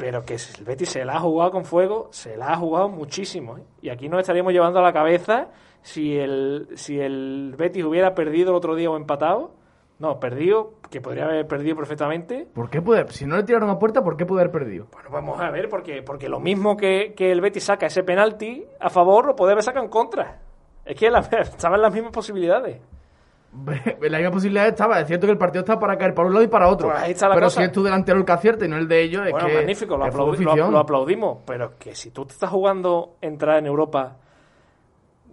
Pero que el Betis se la ha jugado con fuego, se la ha jugado muchísimo. ¿eh? Y aquí nos estaríamos llevando a la cabeza si el, si el Betis hubiera perdido el otro día o empatado. No, perdido, que podría haber perdido perfectamente. ¿Por qué puede, si no le tiraron a puerta, ¿por qué puede haber perdido? Bueno, vamos a ver, porque, porque lo mismo que, que el Betis saca ese penalti a favor, lo puede haber sacado en contra. Es que la, estaban las mismas posibilidades. La misma posibilidad estaba, es cierto que el partido está para caer para un lado y para otro. Pues ahí está la pero cosa. si es tu delantero el que acierte y no el de ellos, es Bueno, que. magnífico, lo, es aplaudi- lo- aplaudimos, pero que si tú te estás jugando entrar en Europa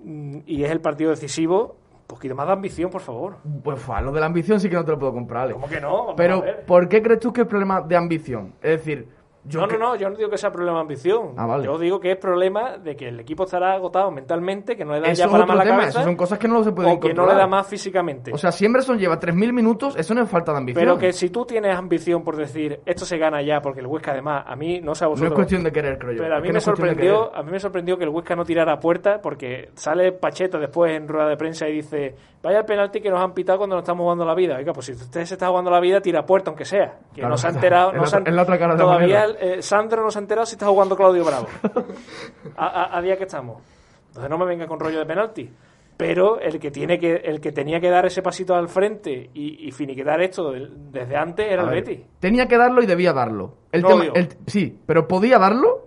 mm, y es el partido decisivo, un poquito más de ambición, por favor. Pues fue, lo de la ambición sí que no te lo puedo comprar, Ale. ¿Cómo que no? Vamos Pero. ¿por qué crees tú que es problema de ambición? Es decir, yo. no, que- no, no, yo no digo que sea problema de ambición. Ah, vale. Yo digo que es problema de que el equipo estará agotado mentalmente, que no le da Eso ya para otro más la tema, cabeza, eso son cosas que no se pueden o que no le da más físicamente. O sea, si Emerson lleva 3.000 minutos, eso no es falta de ambición. pero que si tú tienes ambición por decir, esto se gana ya, porque el Huesca además, a mí, no sé a no es cuestión de querer, creo yo. Pero a mí, no me sorprendió, a mí me sorprendió que el Huesca no tirara a puerta porque sale Pacheta después en rueda de prensa y dice vaya el penalti que nos han pitado cuando nos estamos jugando la vida. Oiga, pues si usted se está jugando la vida, tira a puerta aunque sea. Que Claro, no se ha enterado. es no la se otra- es la otra cara de Todavía moneda. eh, Sandro no se ha enterado si está jugando Claudio Bravo. a, a- a día que estamos. Entonces no me venga con rollo de penalti. Pero el que tiene que el que tenía que dar ese pasito al frente y, y finiquitar esto desde antes era A el ver, Betis. Tenía que darlo y debía darlo. El No tema, el- sí, pero ¿podía darlo?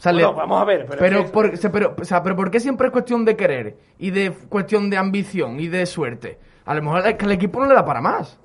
O sea, Bueno, le- vamos a ver, pero Pero, es por, o sea, pero, o sea, pero ¿por qué siempre es cuestión de querer? Y de cuestión de ambición y de suerte. A lo mejor es que el equipo no le da para más.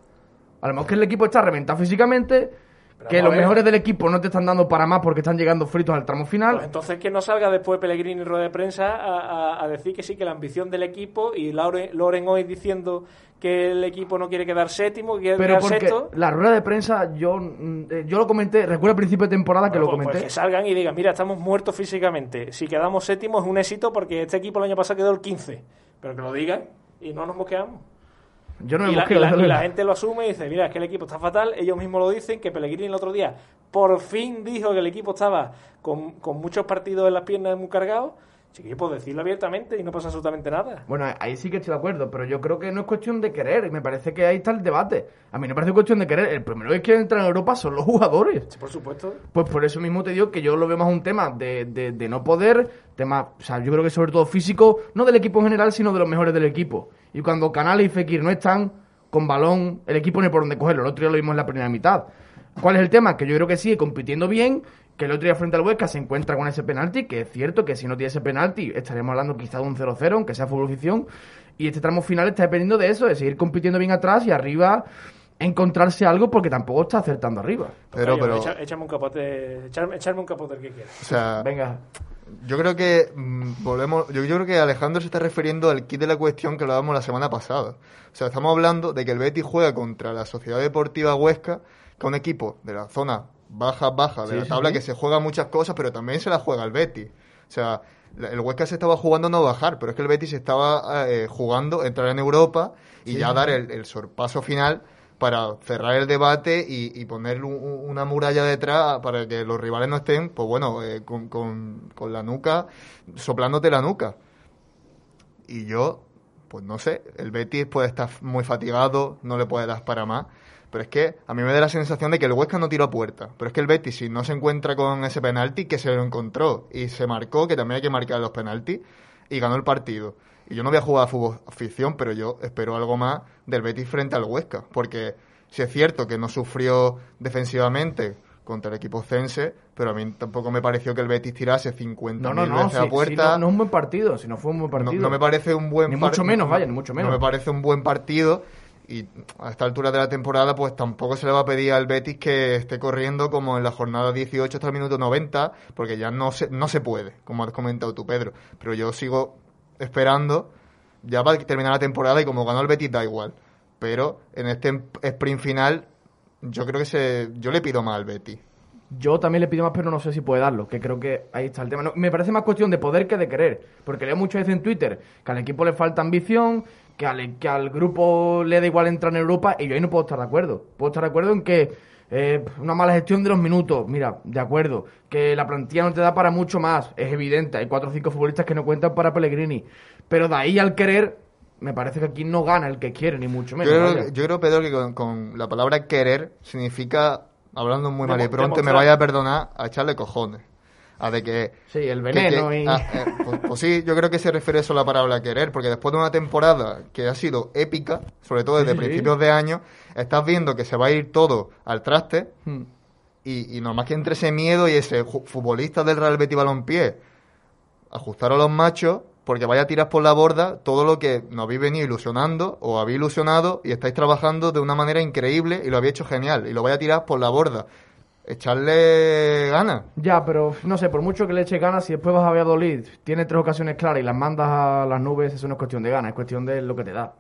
A lo mejor que el equipo está reventado físicamente, Pero que los mejores del equipo no te están dando para más porque están llegando fritos al tramo final. Pues entonces que no salga después Pellegrini en rueda de prensa a, a- a decir que sí, que la ambición del equipo y Lauren, Loren hoy diciendo que el equipo no quiere quedar séptimo, que quiere pero quedar porque sexto. la rueda de prensa, yo, mm, eh, yo lo comenté, recuerdo al principio de temporada que Bueno, lo pues- comenté. pues que salgan y digan, mira, estamos muertos físicamente. Si quedamos séptimo es un éxito porque este equipo el año pasado quedó el 15. Pero que lo digan y no nos mosqueamos. yo no me y, la, mosqueo, y la- desde y la luego. gente lo asume y dice, mira, es que el equipo está fatal. Ellos mismos lo dicen, que Pellegrini el otro día por fin dijo que el equipo estaba con, con muchos partidos en las piernas muy cargados. Sí que yo puedo decirlo abiertamente y no pasa absolutamente nada. Bueno, ahí sí que estoy de acuerdo, pero yo creo que no es cuestión de querer, y me parece que ahí está el debate. A mí no me parece cuestión de querer, el primero que quiere entrar en Europa son los jugadores. Sí, por supuesto. Pues por eso mismo te digo que yo lo veo más un tema de, de, de no poder, tema, o sea, yo creo que sobre todo físico, no del equipo en general, sino de los mejores del equipo. Y cuando Canales y Fekir no están con balón, el equipo no hay por dónde cogerlo. El otro día lo vimos en la primera mitad. ¿Cuál es el tema? Que yo creo que sigue compitiendo bien, que el otro día frente al Huesca se encuentra con ese penalti, que es cierto que si no tiene ese penalti estaríamos hablando quizá de un 0-0, aunque sea fútbol ficción. Y este tramo final está dependiendo de eso, de seguir compitiendo bien atrás y arriba encontrarse algo porque tampoco está acertando arriba. Pero, pero, echa- échame un capote, echarme, echarme un capote el que quieras. o sea, Venga. yo creo que mm, volvemos, yo, yo creo que Alejandro se está refiriendo al kit de la cuestión que hablábamos la semana pasada. O sea, estamos hablando de que el Betis juega contra la Sociedad Deportiva Huesca, que un equipo de la zona baja, baja de Sí, la tabla sí. que se juega muchas cosas, pero también se la juega el Betis. O sea, el Huesca se estaba jugando no bajar, pero es que el Betis estaba eh, jugando entrar en Europa y Sí, ya dar el, el sorpaso final para cerrar el debate y, y poner un- una muralla detrás para que los rivales no estén, pues bueno, eh, con, con- con la nuca, soplándote la nuca. Y yo, pues no sé, el Betis puede estar muy fatigado, no le puede dar para más. Pero es que a mí me da la sensación de que el Huesca no tiró a puerta. Pero es que el Betis, si no se encuentra con ese penalti, que se lo encontró y se marcó, que también hay que marcar los penaltis, y ganó el partido. Y yo no voy a jugar a fútbol ficción, pero yo espero algo más del Betis frente al Huesca. Porque Si es cierto que no sufrió defensivamente contra el equipo cense, pero a mí tampoco me pareció que el Betis tirase 50 no, no, no, veces a puerta. no, no, es un buen partido, si no fue un buen partido. No, me parece un buen Ni mucho menos, vaya, ni mucho menos. No me parece un buen partido y a esta altura de la temporada pues tampoco se le va a pedir al Betis que esté corriendo como en la jornada 18 hasta el minuto 90, porque ya no se, no se puede, como has comentado tú, Pedro. Pero yo sigo esperando, ya va a terminar la temporada y como ganó el Betis da igual. Pero en este sprint final yo creo que se, yo le pido más al Betis. Yo también le pido más, pero no sé si puede darlo, que creo que ahí está el tema. me parece más cuestión de poder que de querer, porque leo muchas veces en Twitter que al equipo le falta ambición, que al, que al grupo le da igual entrar en Europa, y yo ahí no puedo estar de acuerdo. Puedo estar de acuerdo en que eh, una mala gestión de los minutos, mira, de acuerdo. Que la plantilla no te da para mucho más, es evidente. Hay cuatro o cinco futbolistas que no cuentan para Pellegrini. Pero de ahí al querer, me parece que aquí no gana el que quiere, ni mucho menos. Yo creo, Pedro, que con, la palabra querer significa, hablando muy mal y pronto, me vaya a perdonar a echarle cojones. A de que. Sí, el veneno y. Ah, eh, pues, pues, sí, yo creo que se refiere eso a la palabra querer, porque después de una temporada que ha sido épica, sobre todo desde principios de año, estás viendo que se va a ir todo al traste. Hmm. Y, y nomás que entre ese miedo y ese futbolista del Real Betis Balompié ajustar a los machos porque vaya a tirar por la borda todo lo que nos habéis venido ilusionando o habéis ilusionado y estáis trabajando de una manera increíble y lo habéis hecho genial y lo vaya a tirar por la borda. Echarle ganas. Ya, pero no sé, por mucho que le eche ganas, si después vas a Valladolid, tiene tres ocasiones claras y las mandas a las nubes, eso no es cuestión de ganas, es cuestión de lo que te da.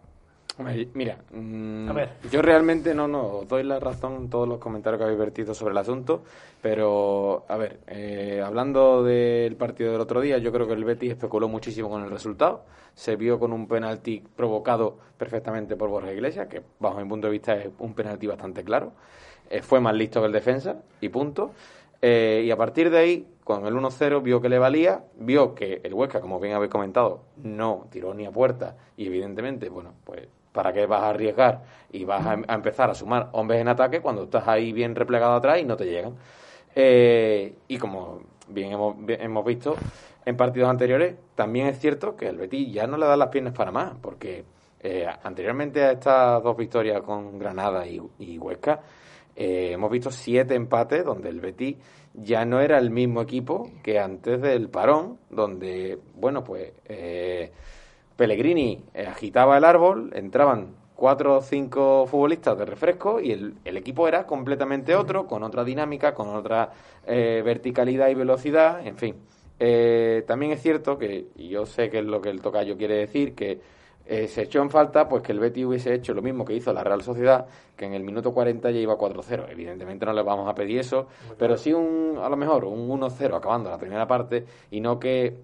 Mira, mm, yo realmente no, no, doy la razón en todos los comentarios que habéis vertido sobre el asunto, pero, a ver, eh, hablando del partido del otro día, yo creo que el Betis especuló muchísimo con el resultado, se vio con un penalti provocado perfectamente por Borja Iglesias, que bajo mi punto de vista es un penalti bastante claro, eh, fue más listo que el defensa, y punto. Eh, y a partir de ahí, con el 1-0, vio que le valía, vio que el Huesca, como bien habéis comentado, no tiró ni a puerta, y evidentemente, bueno, pues ¿Para qué vas a arriesgar y vas a, empezar a sumar hombres en ataque cuando estás ahí bien replegado atrás y no te llegan? Eh, y como bien hemos, hemos visto en partidos anteriores, también es cierto que el Betis ya no le da las piernas para más, porque eh, anteriormente a estas dos victorias con Granada y, Huesca, eh, hemos visto siete empates donde el Betis ya no era el mismo equipo que antes del parón, donde, bueno, pues Pellegrini eh, agitaba el árbol, entraban cuatro o cinco futbolistas de refresco y el, equipo era completamente otro, con otra dinámica, con otra eh, verticalidad y velocidad, en fin. Eh, también es cierto que, y yo sé que es lo que el tocayo quiere decir, que se echó en falta pues que el Betis hubiese hecho lo mismo que hizo la Real Sociedad, que en el minuto 40 ya iba 4-0. Evidentemente no le vamos a pedir eso, pero sí un, a lo mejor un 1-0 acabando la primera parte y no que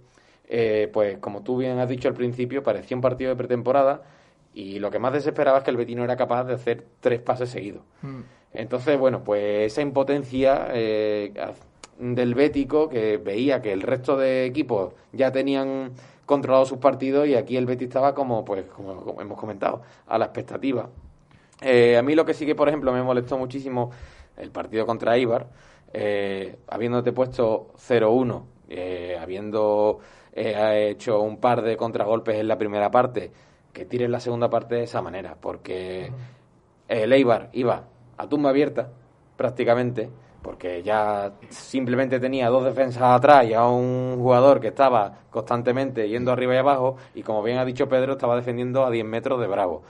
eh, pues como tú bien has dicho al principio, parecía un partido de pretemporada y lo que más desesperaba es que el Betino era capaz de hacer tres pases seguidos. Mm. Entonces, bueno, pues esa impotencia eh, del Bético que veía que el resto de equipos ya tenían controlado sus partidos y aquí el Betis estaba como, pues, como, hemos comentado, a la expectativa. Eh, a mí lo que sí que, por ejemplo, me molestó muchísimo el partido contra Ibar, habiéndote puesto 0-1, habiendo eh, ha hecho un par de contragolpes en la primera parte, que tire en la segunda parte de esa manera, porque el Eibar iba a tumba abierta prácticamente, porque ya simplemente tenía dos defensas atrás y a un jugador que estaba constantemente yendo arriba y abajo, y como bien ha dicho Pedro, estaba defendiendo a 10 metros de Bravo.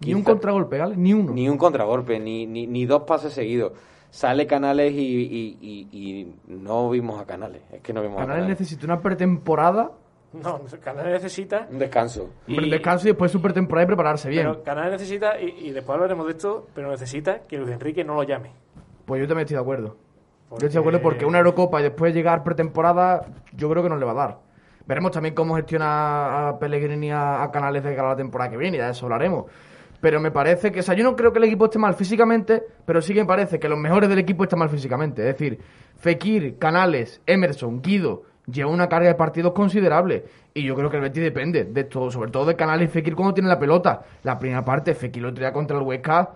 Ni un contragolpe, ¿vale? Ni uno. Ni un contragolpe, ni, ni, ni dos pases seguidos sale Canales y, no vimos a Canales. Es que no vimos Canales, a Canales necesita una pretemporada. No, Canales necesita... Un descanso. un descanso y después su pretemporada y prepararse bien. Pero Canales necesita, y, después hablaremos de esto, pero necesita que Luis Enrique no lo llame. Pues yo también estoy de acuerdo. Yo estoy de acuerdo porque una Eurocopa y después llegar pretemporada, yo creo que no le va a dar. Veremos también cómo gestiona a Pellegrini a, Canales de cara a la temporada que viene, y de eso hablaremos pero me parece que, o sea, yo no creo que el equipo esté mal físicamente, pero sí que me parece que los mejores del equipo están mal físicamente. Es decir, Fekir, Canales, Emerson, Guido, lleva una carga de partidos considerable. Y yo creo que el Betis depende de todo, sobre todo de Canales y Fekir cuando tiene la pelota. La primera parte, Fekir lo traía contra el Huesca.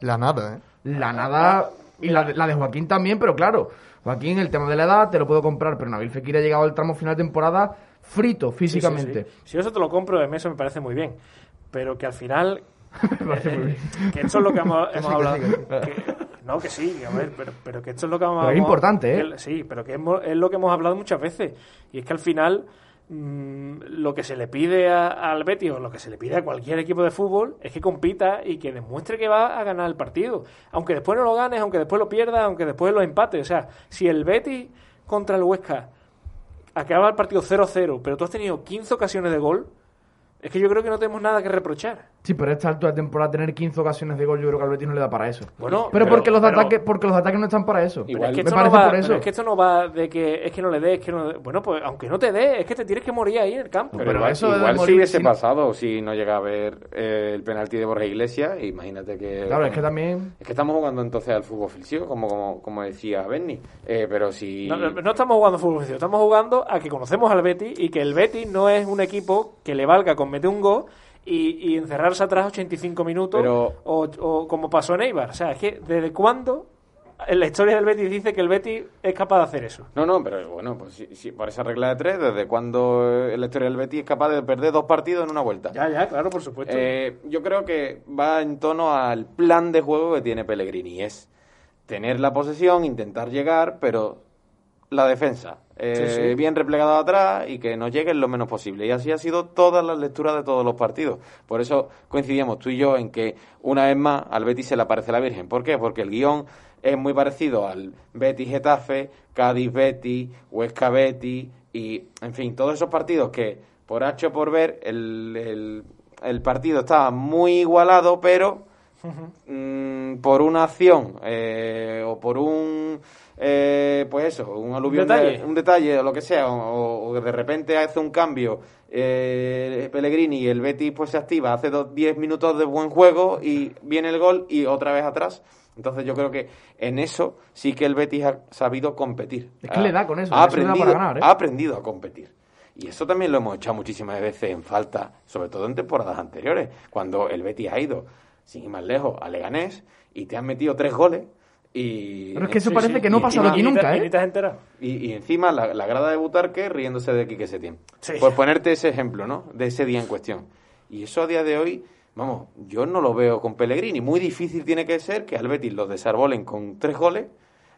La nada, ¿eh? La nada. Y la de, la de Joaquín también, pero claro, Joaquín, el tema de la edad, te lo puedo comprar, pero Nabil Fekir ha llegado al tramo final de temporada frito físicamente. Si eso te lo compro, de eso me parece muy bien pero que al final Eh, que esto es lo que hemos, hemos sí, que hablado. sí, que sí. que- no, que sí, a ver, pero, pero que esto es lo que hemos Pero es importante, ¿eh? que- sí, pero que hemos- es lo que hemos hablado muchas veces. Y es que al final mm, lo que se le pide a- al Betis o lo que se le pide a cualquier equipo de fútbol es que compita y que demuestre que va a ganar el partido. Aunque después no lo ganes, aunque después lo pierdas, aunque después lo empates. O sea, si el Betis contra el Huesca acaba el partido 0-0, pero tú has tenido 15 ocasiones de gol, es que yo creo que no tenemos nada que reprochar. Sí, pero a esta altura de temporada tener 15 ocasiones de gol yo creo que al Betis no le da para eso. Bueno, Pero, pero- porque los pero- ataques porque los ataques no están para eso. Igual- es que me esto parece no va, por pero eso. es que esto no va de que es que no le des, es que no bueno, pues aunque no te dé, es que te tienes que morir ahí en el campo. Pero, eso igual si morir hubiese sin- pasado, si no llega a ver eh, el penalti de Borja Iglesias, imagínate que... Claro, es que también Es que estamos jugando entonces al fútbol físico, como, como, como decía Benny. Eh, pero si... No, estamos jugando fútbol oficial, estamos jugando a que conocemos al Betis y que el Betis no es un equipo que le valga con meter un gol y, y encerrarse atrás 85 minutos Pero- o, o como pasó en Eibar. O sea, es que ¿desde cuándo en la historia del Betis dice que el Betis es capaz de hacer eso? No, no, pero bueno, pues sí, sí, por esa regla de tres, ¿desde cuando eh, la historia del Betis es capaz de perder dos partidos en una vuelta? Ya, ya, claro, por supuesto. Eh, yo creo que va en tono al plan de juego que tiene Pellegrini. Es tener la posesión, intentar llegar, pero la defensa. eh, Sí, sí. Bien replegada atrás y que nos lleguen lo menos posible. Y así ha sido todas las lecturas de todos los partidos. Por eso coincidíamos tú y yo en que una vez más al Betis se le aparece la Virgen. ¿Por qué? Porque el guion es muy parecido al Betis Getafe, Cádiz Betis, Huesca Betis y, en fin, todos esos partidos que por H o por ver el, el, el partido estaba muy igualado, pero mm, por una acción eh, o por un eh, pues eso un aluvión de- detalle. un detalle o lo que sea o, o de repente hace un cambio eh, Pellegrini y el Betis pues se activa hace dos, 10 minutos de buen juego y viene el gol y otra vez atrás entonces yo creo que en eso sí que el Betis ha sabido competir Es que le da con eso, ha eso le da aprendido, para ganar, ¿eh? ha aprendido a competir y eso también lo hemos echado muchísimas veces en falta, sobre todo en temporadas anteriores, cuando el Betis ha ido, sin ir más lejos, a Leganés y te han metido tres goles. Y, Pero es que eso Sí, parece sí, que no ha pasado aquí nunca, ¿eh? y, y encima la, la grada de Butarque riéndose de Quique Setién. Sí. Por ponerte ese ejemplo, ¿no? De ese día en cuestión. Y eso a día de hoy, vamos, yo no lo veo con Pellegrini. Muy difícil tiene que ser que al Betis lo desarbolen con tres goles,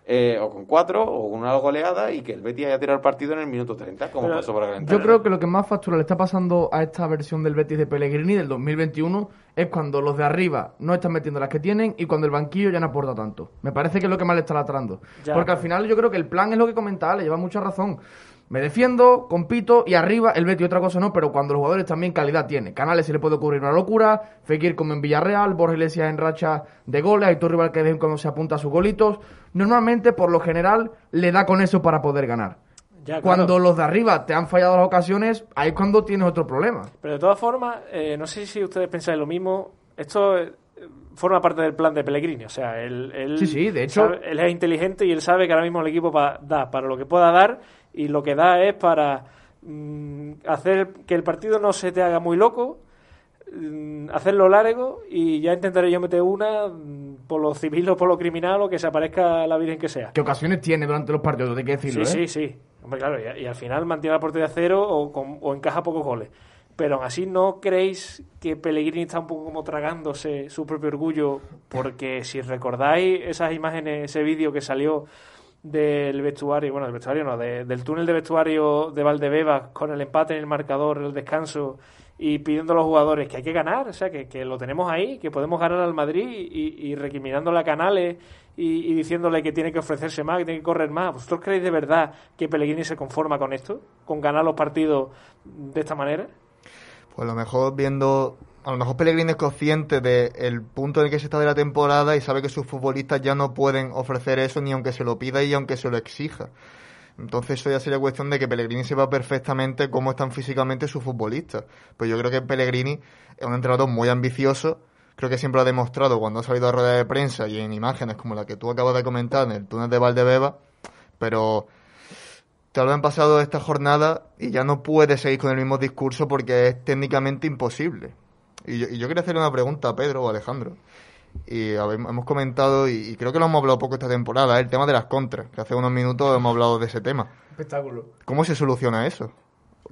eh, o con cuatro, o con una goleada, y que el Betis haya tirado el partido en el minuto 30, como Pero pasó por calentar. Yo creo que lo que más factura le está pasando a esta versión del Betis de Pellegrini del 2021 es cuando los de arriba no están metiendo las que tienen y cuando el banquillo ya no aporta tanto. Me parece que es lo que más le está latrando. Ya, Porque al final yo creo que el plan es lo que comentaba, le lleva mucha razón. Me defiendo, compito y arriba el Betis otra cosa no, pero cuando los jugadores también calidad tienen. Canales se le puede ocurrir una locura, Fekir como en Villarreal, Borja Iglesias en racha de goles, Aitor Rival que de vez en cuando se apunta a sus golitos. Normalmente, por lo general, le da con eso para poder ganar. Ya, claro. Cuando los de arriba te han fallado las ocasiones, ahí es cuando tienes otro problema. Pero de todas formas, eh, no sé si ustedes pensáis lo mismo. Esto eh, forma parte del plan de Pellegrini. O sea, él, él Sí, sí, de hecho- sabe- él es inteligente y él sabe que ahora mismo el equipo pa- da para lo que pueda dar y lo que da es para mm, hacer que el partido no se te haga muy loco, mm, hacerlo largo y ya intentaré yo meter una mm, por lo civil o por lo criminal o que se aparezca la virgen que sea. ¿Qué ocasiones tiene durante los partidos? Hay que decirlo, Sí, ¿eh? sí, sí. Hombre, claro, y, y al final mantiene la portería a cero o, con- o encaja pocos goles. Pero aún así, ¿no creéis que Pellegrini está un poco como tragándose su propio orgullo? Porque si recordáis esas imágenes, ese vídeo que salió del vestuario, bueno, del vestuario no, de- del túnel de vestuario de Valdebebas con el empate en el marcador, el descanso y pidiendo a los jugadores que hay que ganar, o sea, que, que lo tenemos ahí, que podemos ganar al Madrid y, y recriminándole a Canales y, y diciéndole que tiene que ofrecerse más, que tiene que correr más. ¿Vosotros creéis de verdad que Pellegrini se conforma con esto? ¿Con ganar los partidos de esta manera? Pues a lo mejor viendo, a lo mejor Pellegrini es consciente del punto en el que se está de la temporada y sabe que sus futbolistas ya no pueden ofrecer eso ni aunque se lo pida y aunque se lo exija. Entonces eso ya sería cuestión de que Pellegrini sepa perfectamente cómo están físicamente sus futbolistas. Pues yo creo que Pellegrini es un entrenador muy ambicioso, creo que siempre lo ha demostrado cuando ha salido a rueda de prensa y en imágenes como la que tú acabas de comentar en el túnel de Valdebeba, pero tal vez han pasado esta jornada y ya no puede seguir con el mismo discurso porque es técnicamente imposible. Y yo, y yo quería hacerle una pregunta a Pedro o a Alejandro. Y a ver, hemos comentado, y, y creo que lo hemos hablado poco esta temporada, ¿eh? el tema de las contras, que hace unos minutos hemos hablado de ese tema. Espectáculo. ¿Cómo se soluciona eso?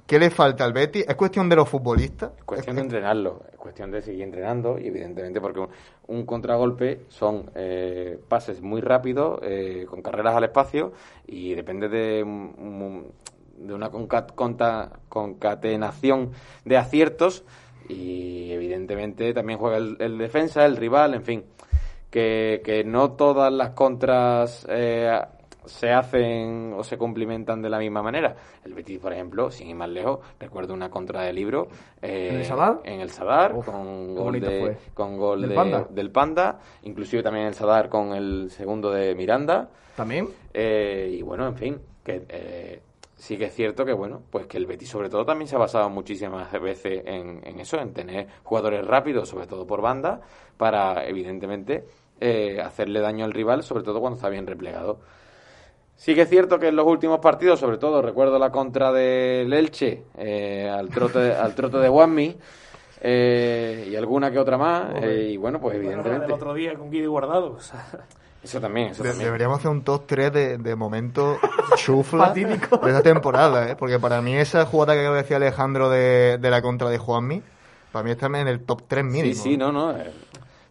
¿Qué le falta al Betis? ¿Es cuestión de los futbolistas? Es cuestión de entrenarlo, es cuestión de seguir entrenando y evidentemente porque un, un contragolpe son eh, pases muy rápidos, eh, con carreras al espacio y depende de, de una concatenación de aciertos y evidentemente también juega el, defensa, el rival, en fin, que, que no todas las contras eh, se hacen o se cumplimentan de la misma manera. El Betis, por ejemplo, sin ir más lejos, recuerdo una contra de libro eh, ¿En el Sadar, en el Sadar con, gol de, con gol ¿Del, Panda? del Panda, inclusive también el Sadar con el segundo de Miranda. También. Eh, y bueno, en fin, que eh, sí que es cierto que bueno, pues que el Betis sobre todo también se ha basado muchísimas veces en, en eso, en tener jugadores rápidos, sobre todo por banda, para evidentemente hacerle daño al rival, sobre todo cuando está bien replegado. Sí que es cierto que en los últimos partidos, sobre todo recuerdo la contra del Elche, eh, al, trote, al trote de Wanmi, eh, y alguna que otra más, eh, y bueno, pues evidentemente... El otro día con Guido Guardado, Eso también, eso también. Deberíamos hacer un top 3 de, de momentos chufla de esta temporada, ¿eh? porque para mí esa jugada que decía Alejandro de, de la contra de Juanmi, para mí está en el top 3 mínimo. Sí, sí, no, no.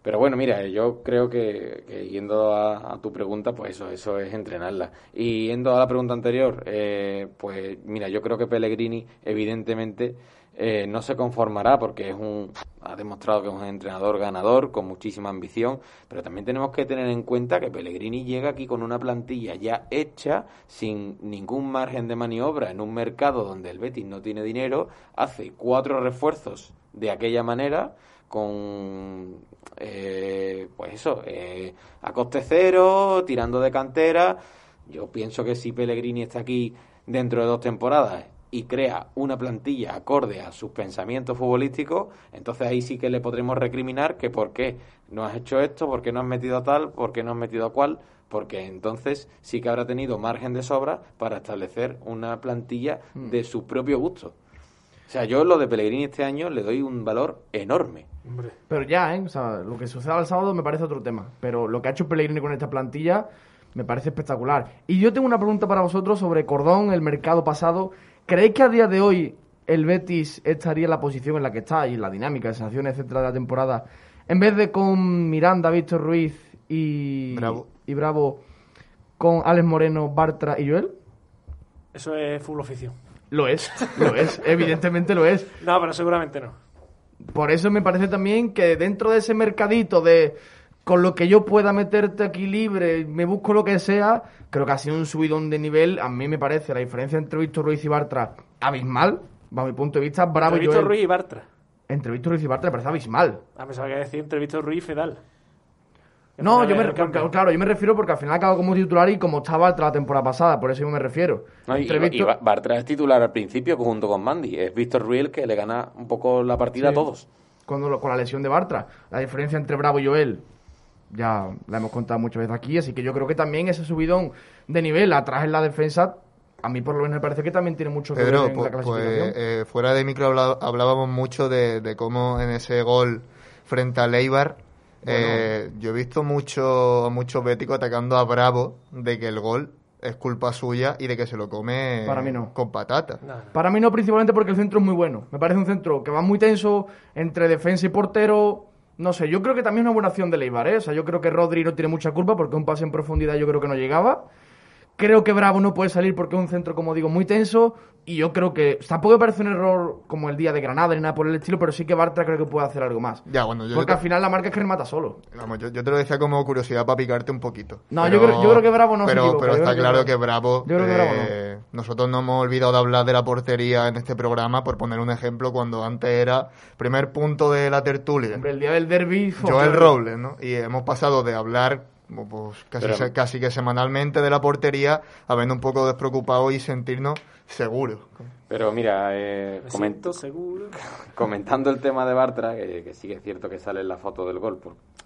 Pero bueno, mira, yo creo que, yendo a, tu pregunta, pues eso, eso es entrenarla. Y yendo a la pregunta anterior, eh, pues mira, yo creo que Pellegrini, evidentemente, eh, no se conformará porque es un, ha demostrado que es un entrenador ganador con muchísima ambición, pero también tenemos que tener en cuenta que Pellegrini llega aquí con una plantilla ya hecha, sin ningún margen de maniobra en un mercado donde el Betis no tiene dinero, hace cuatro refuerzos de aquella manera con eh, pues eso, eh, a coste cero, tirando de cantera. Yo pienso que si Pellegrini está aquí dentro de dos temporadas y crea una plantilla acorde a sus pensamientos futbolísticos, entonces ahí sí que le podremos recriminar que por qué no has hecho esto, por qué no has metido a tal, por qué no has metido a cual, porque entonces sí que habrá tenido margen de sobra para establecer una plantilla hmm. de su propio gusto. O sea, yo lo de Pellegrini este año le doy un valor enorme. Pero ya, ¿eh? O sea, lo que suceda el sábado me parece otro tema. Pero lo que ha hecho Pellegrini con esta plantilla me parece espectacular. Y yo tengo una pregunta para vosotros sobre Cordón, el mercado pasado. ¿Creéis que a día de hoy el Betis estaría en la posición en la que está y la dinámica, sensaciones, etcétera, de la temporada, en vez de con Miranda, Víctor Ruiz y Bravo, y Bravo con Alex Moreno, Bartra y Joel? Eso es full oficio. Lo es, lo es, evidentemente lo es. No, pero seguramente no. Por eso me parece también que dentro de ese mercadito de con lo que yo pueda meterte aquí libre, me busco lo que sea, creo que ha sido un subidón de nivel. A mí me parece la diferencia entre Víctor Ruiz y Bartra abismal, bajo mi punto de vista. Bravo entre Víctor Ruiz y Bartra. Entre Víctor Ruiz y Bartra me parece abismal. Ah, pensaba que decir entre Víctor Ruiz y Fedal. No, yo me, claro, yo me refiero porque al final acaba como titular y como estaba la temporada pasada, por eso yo me refiero. y, Bartra es titular al principio junto con Mandy, es Víctor Ruiz que le gana un poco la partida a todos. Cuando, con la lesión de Bartra, la diferencia entre Bravo y Joel, ya la hemos contado muchas veces aquí, así que yo creo que también ese subidón de nivel atrás en la defensa a mí por lo menos me parece que también tiene mucho que ver en la pues, clasificación. Pues, fuera de micro hablábamos mucho de, de, cómo en ese gol frente a Leibar eh, yo he visto mucho, muchos béticos atacando a Bravo de que el gol es culpa suya y de que se lo come Para mí no. con patata. Para mí no, principalmente porque el centro es muy bueno. Me parece un centro que va muy tenso entre defensa y portero. No sé, yo creo que también es una buena acción de Leibar, ¿eh? O sea, yo creo que Rodri no tiene mucha culpa porque un pase en profundidad yo creo que no llegaba. Creo que Bravo no puede salir porque es un centro, como digo, muy tenso. Y yo creo que tampoco me parece un error como el día de Granada ni nada por el estilo, pero sí que Bartra creo que puede hacer algo más. Ya, bueno, yo Porque al final la marca es que remata solo. Vamos, yo, te lo decía como curiosidad para picarte un poquito. No, yo, creo, yo, creo, que Bravo no Pero, se pero está claro que, Bravo. Yo creo que Bravo eh, Nosotros no hemos olvidado de hablar de la portería en este programa, por poner un ejemplo, cuando antes era primer punto de la tertulia. el día del derby. Joel Robles, ¿no? Y hemos pasado de hablar pues casi, casi que semanalmente de la portería, habiendo un poco despreocupado y sentirnos seguros. Pero mira, eh, seguro. comentando el tema de Bartra, que, sí que es cierto que sale en la foto del gol,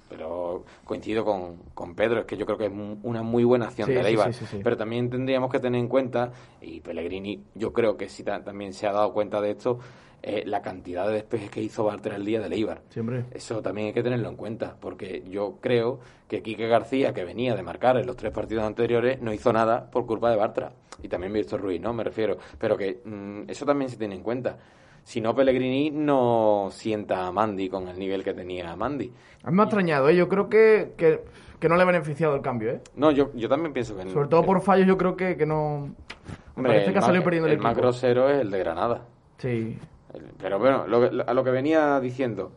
pero coincido con, con, Pedro, es que yo creo que es una muy buena acción de Leibar. pero también tendríamos que tener en cuenta, y Pellegrini yo creo que sí también se ha dado cuenta de esto, eh, la cantidad de despejes que hizo Bartra el día del Eibar. Siempre. Eso también hay que tenerlo en cuenta, porque yo creo que Quique García, que venía de marcar en los tres partidos anteriores, no hizo nada por culpa de Bartra. Y también Víctor Ruiz, ¿no? Me refiero. Pero que mm, eso también se tiene en cuenta. Si no, Pellegrini no sienta a Mandy con el nivel que tenía Mandy. A mí me ha extrañado, ¿eh? Yo creo que, que, que no le ha beneficiado el cambio, ¿eh? No, yo, yo también pienso que... Sobre todo por fallos, yo creo que, que no... Me Hombre, parece que ha salido perdiendo el, el equipo. más grosero es el de Granada. Sí. Pero bueno, lo que- a lo que venía diciendo,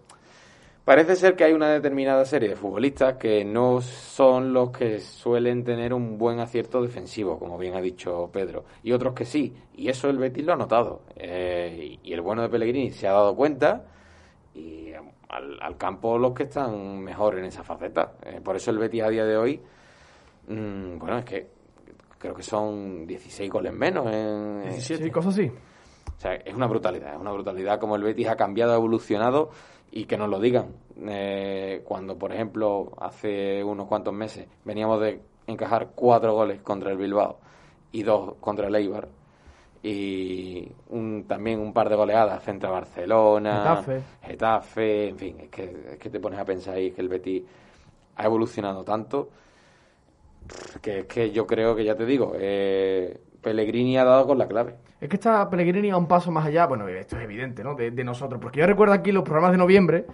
parece ser que hay una determinada serie de futbolistas que no son los que suelen tener un buen acierto defensivo, como bien ha dicho Pedro, y otros que sí, y eso el Betis lo ha notado. Eh, y el bueno de Pellegrini se ha dado cuenta y al, al campo los que están mejor en esa faceta. Eh, por eso el Betis a día de hoy, mm, bueno, es que creo que son 16 goles menos en, 17. Sí, cosas así. O sea, es una brutalidad, es una brutalidad como el Betis ha cambiado, ha evolucionado y que nos lo digan. Eh, cuando, por ejemplo, hace unos cuantos meses veníamos de encajar cuatro goles contra el Bilbao y dos contra el Eibar y un, también un par de goleadas frente a Barcelona, Getafe. Getafe, en fin, es que, es que te pones a pensar ahí que el Betis ha evolucionado tanto que es que yo creo que ya te digo, eh, Pellegrini ha dado con la clave. Es que está Pellegrini a un paso más allá, bueno, esto es evidente, ¿no? De, de nosotros. Porque yo recuerdo aquí los programas de noviembre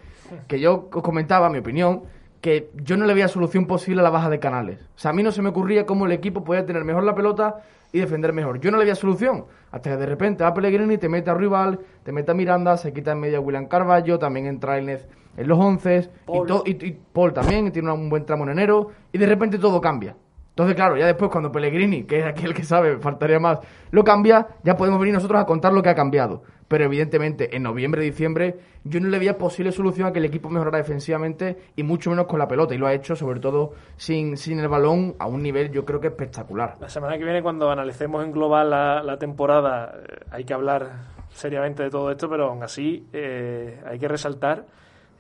que yo os comentaba, mi opinión, que yo no le veía solución posible a la baja de canales. O sea, a mí no se me ocurría cómo el equipo podía tener mejor la pelota y defender mejor. Yo no le veía solución. Hasta que de repente va Pellegrini, te mete a Rival, te mete a Miranda, se quita en medio a William Carballo, también entra Elnez en los once, y, y, y Paul también, tiene un buen tramo en enero, y de repente todo cambia. Entonces, claro, ya después cuando Pellegrini, que es aquel que sabe, faltaría más, lo cambia, ya podemos venir nosotros a contar lo que ha cambiado. Pero evidentemente, en noviembre, diciembre, yo no le veía posible solución a que el equipo mejorara defensivamente y mucho menos con la pelota. Y lo ha hecho, sobre todo, sin, sin el balón, a un nivel yo creo que espectacular. La semana que viene, cuando analicemos en global la, temporada, eh, hay que hablar seriamente de todo esto, pero aún así eh, hay que resaltar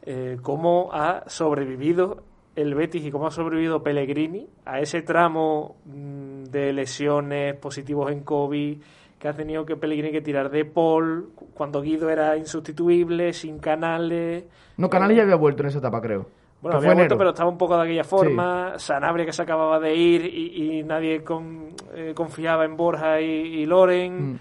eh, cómo ha sobrevivido el Betis y cómo ha sobrevivido Pellegrini a ese tramo mm, de lesiones, positivos en COVID, que ha tenido que Pellegrini que tirar de Paul, cuando Guido era insustituible, sin canales. No, Canales ya había vuelto en esa etapa, creo. Bueno, había vuelto, pero estaba un poco de aquella forma. Sanabria que se acababa de ir y, y nadie con- eh, confiaba en Borja y, y Loren. Mm.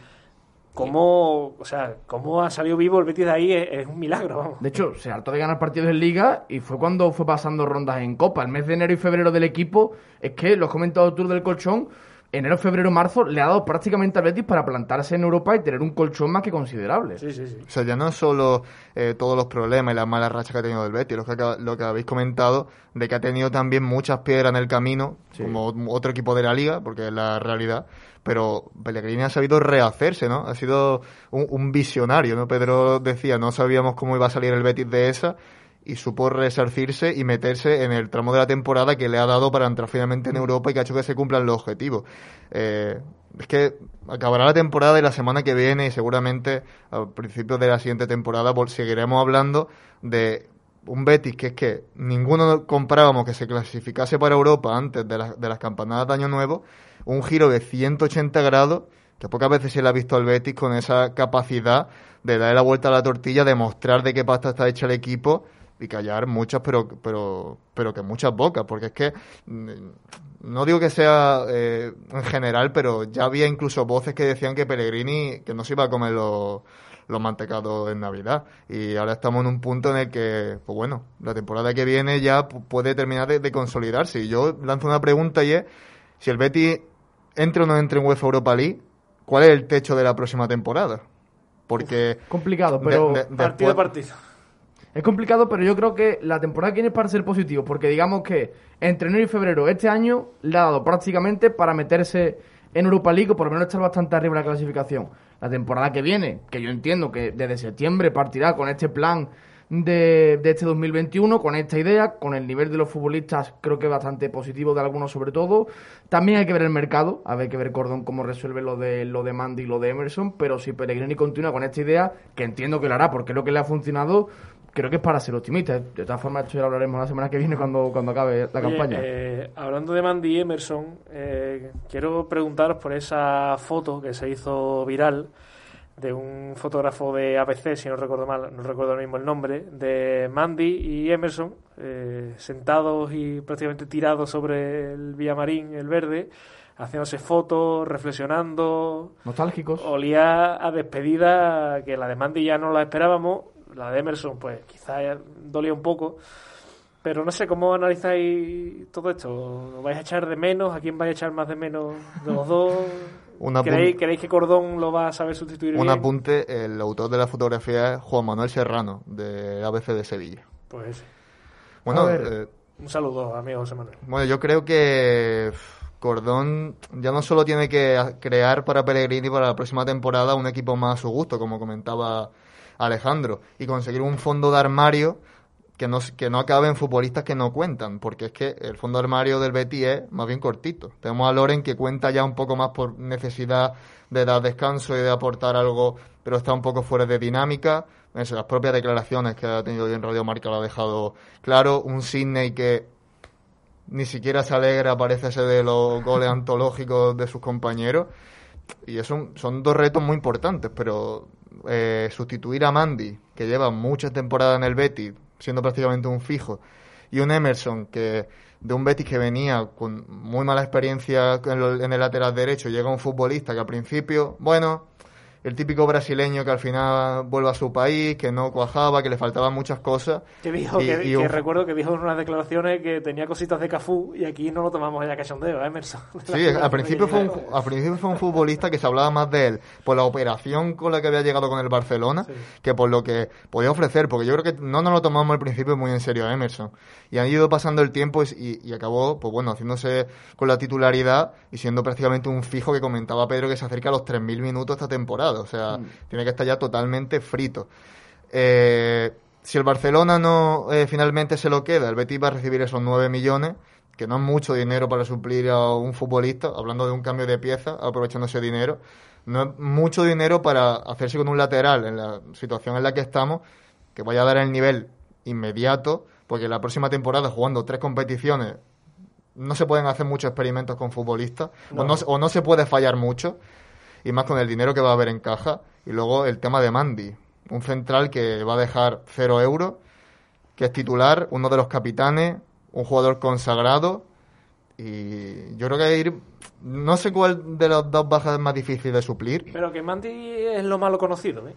¿Cómo, o sea, cómo ha salido vivo el Betis de ahí? Es, es un milagro, vamos. De hecho, se hartó de ganar partidos en Liga y fue cuando fue pasando rondas en Copa. El mes de enero y febrero del equipo, es que, lo has comentado tú del colchón, enero, febrero, marzo le ha dado prácticamente al Betis para plantarse en Europa y tener un colchón más que considerable. Sí, sí, sí. O sea, ya no solo eh, todos los problemas y las malas rachas que ha tenido el Betis, lo que, lo que habéis comentado, de que ha tenido también muchas piedras en el camino, Sí. como otro equipo de la liga, porque es la realidad, pero Pellegrini ha sabido rehacerse, ¿no? Ha sido un, visionario, ¿no? Pedro decía, no sabíamos cómo iba a salir el Betis de esa, y supo resarcirse y meterse en el tramo de la temporada que le ha dado para entrar finalmente en Europa y que ha hecho que se cumplan los objetivos. Eh, es que acabará la temporada y la semana que viene y seguramente a principios de la siguiente temporada seguiremos hablando de un Betis que es que ninguno comprábamos que se clasificase para Europa antes de, las- de las campanadas de Año Nuevo, un giro de 180 grados que pocas veces se le ha visto al Betis con esa capacidad de darle la vuelta a la tortilla, de mostrar de qué pasta está hecha el equipo y callar muchas, pero, pero, pero que muchas bocas, porque es que mm, no digo que sea eh, en general, pero ya había incluso voces que decían que Pellegrini que no se iba a comer los, los mantecados en Navidad. Y ahora estamos en un punto en el que, pues bueno, la temporada que viene ya pu- puede terminar de, de consolidarse. Y yo lanzo una pregunta y es, si el Betis entra o no entra en UEFA Europa League, ¿cuál es el techo de la próxima temporada? Porque... Complicado, de- pero... de- Partido a partido. Es complicado, pero yo creo que la temporada que viene es para ser positivo, porque digamos que entre enero y febrero este año le ha dado prácticamente para meterse en Europa League o por lo menos estar bastante arriba en la clasificación. La temporada que viene, que yo entiendo que desde septiembre partirá con este plan de, de este 2021, con esta idea, con el nivel de los futbolistas creo que bastante positivo de algunos sobre todo. También hay que ver el mercado, a ver que ver Cordón cómo resuelve lo de lo de Mandy y lo de Emerson, pero si Pellegrini continúa con esta idea, que entiendo que lo hará porque es lo que le ha funcionado, creo que es para ser optimista. De todas formas, esto ya lo hablaremos la semana que viene cuando, cuando acabe la Oye, campaña. eh, hablando de Mandy y Emerson, eh, quiero preguntaros por esa foto que se hizo viral de un fotógrafo de ABC, si no recuerdo mal, no recuerdo ahora mismo el nombre, de Mandy y Emerson, eh, sentados y prácticamente tirados sobre el Villamarín, el verde, haciéndose fotos, reflexionando. Nostálgicos. Olía a despedida, que la de Mandy ya no la esperábamos, la de Emerson, pues quizás dolía un poco. Pero no sé, ¿cómo analizáis todo esto? ¿Lo vais a echar de menos? ¿A quién vais a echar más de menos de los dos? ¿Creéis, que Cordón lo va a saber sustituir? Un apunte, el autor de la fotografía es Juan Manuel Serrano, de ABC de Sevilla. Pues Bueno, eh, un saludo, amigo José Manuel. Bueno, yo creo que Cordón ya no solo tiene que crear para Pellegrini para la próxima temporada un equipo más a su gusto, como comentaba Alejandro, y conseguir un fondo de armario que no, que no acaben futbolistas que no cuentan, porque es que el fondo armario del Betis es más bien cortito. Tenemos a Loren que cuenta ya un poco más por necesidad de dar descanso y de aportar algo, pero está un poco fuera de dinámica. Las propias declaraciones que ha tenido hoy en Radio Marca lo ha dejado claro. Un Sidney que ni siquiera se alegra, parece de los goles antológicos de sus compañeros. Y eso son dos retos muy importantes, pero eh, sustituir a Mandy, que lleva muchas temporadas en el Betis, siendo prácticamente un fijo, y un Emerson que de un Betis que venía con muy mala experiencia en el lateral derecho, llega un futbolista que al principio, bueno, el típico brasileño que al final vuelve a su país, que no cuajaba, que le faltaban muchas cosas. Que dijo, que, recuerdo que dijo en unas declaraciones que tenía cositas de Cafú y aquí no lo tomamos ya cachondeo, ¿eh, Emerson. Sí, al principio, fue un, al principio fue un futbolista que se hablaba más de él por la operación con la que había llegado con el Barcelona que por lo que podía ofrecer, porque yo creo que no nos lo tomamos al principio muy en serio a Emerson. Y han ido pasando el tiempo y, y acabó, pues bueno, haciéndose con la titularidad y siendo prácticamente un fijo que comentaba Pedro que se acerca a los 3.000 minutos esta temporada. O sea, mm. tiene que estar ya totalmente frito. Eh, si el Barcelona no eh, finalmente se lo queda, el Betis va a recibir esos 9 millones, que no es mucho dinero para suplir a un futbolista, hablando de un cambio de pieza, aprovechando ese dinero. No es mucho dinero para hacerse con un lateral en la situación en la que estamos, que vaya a dar el nivel inmediato, porque la próxima temporada, jugando tres competiciones, no se pueden hacer muchos experimentos con futbolistas, O, no, o no se puede fallar mucho y más con el dinero que va a haber en caja. Y luego el tema de Mandy, un central que va a dejar cero euros, que es titular, uno de los capitanes, un jugador consagrado. Y yo creo que ir. No sé cuál de las dos bajas es más difícil de suplir. Pero que Mandy es lo malo conocido, ¿eh?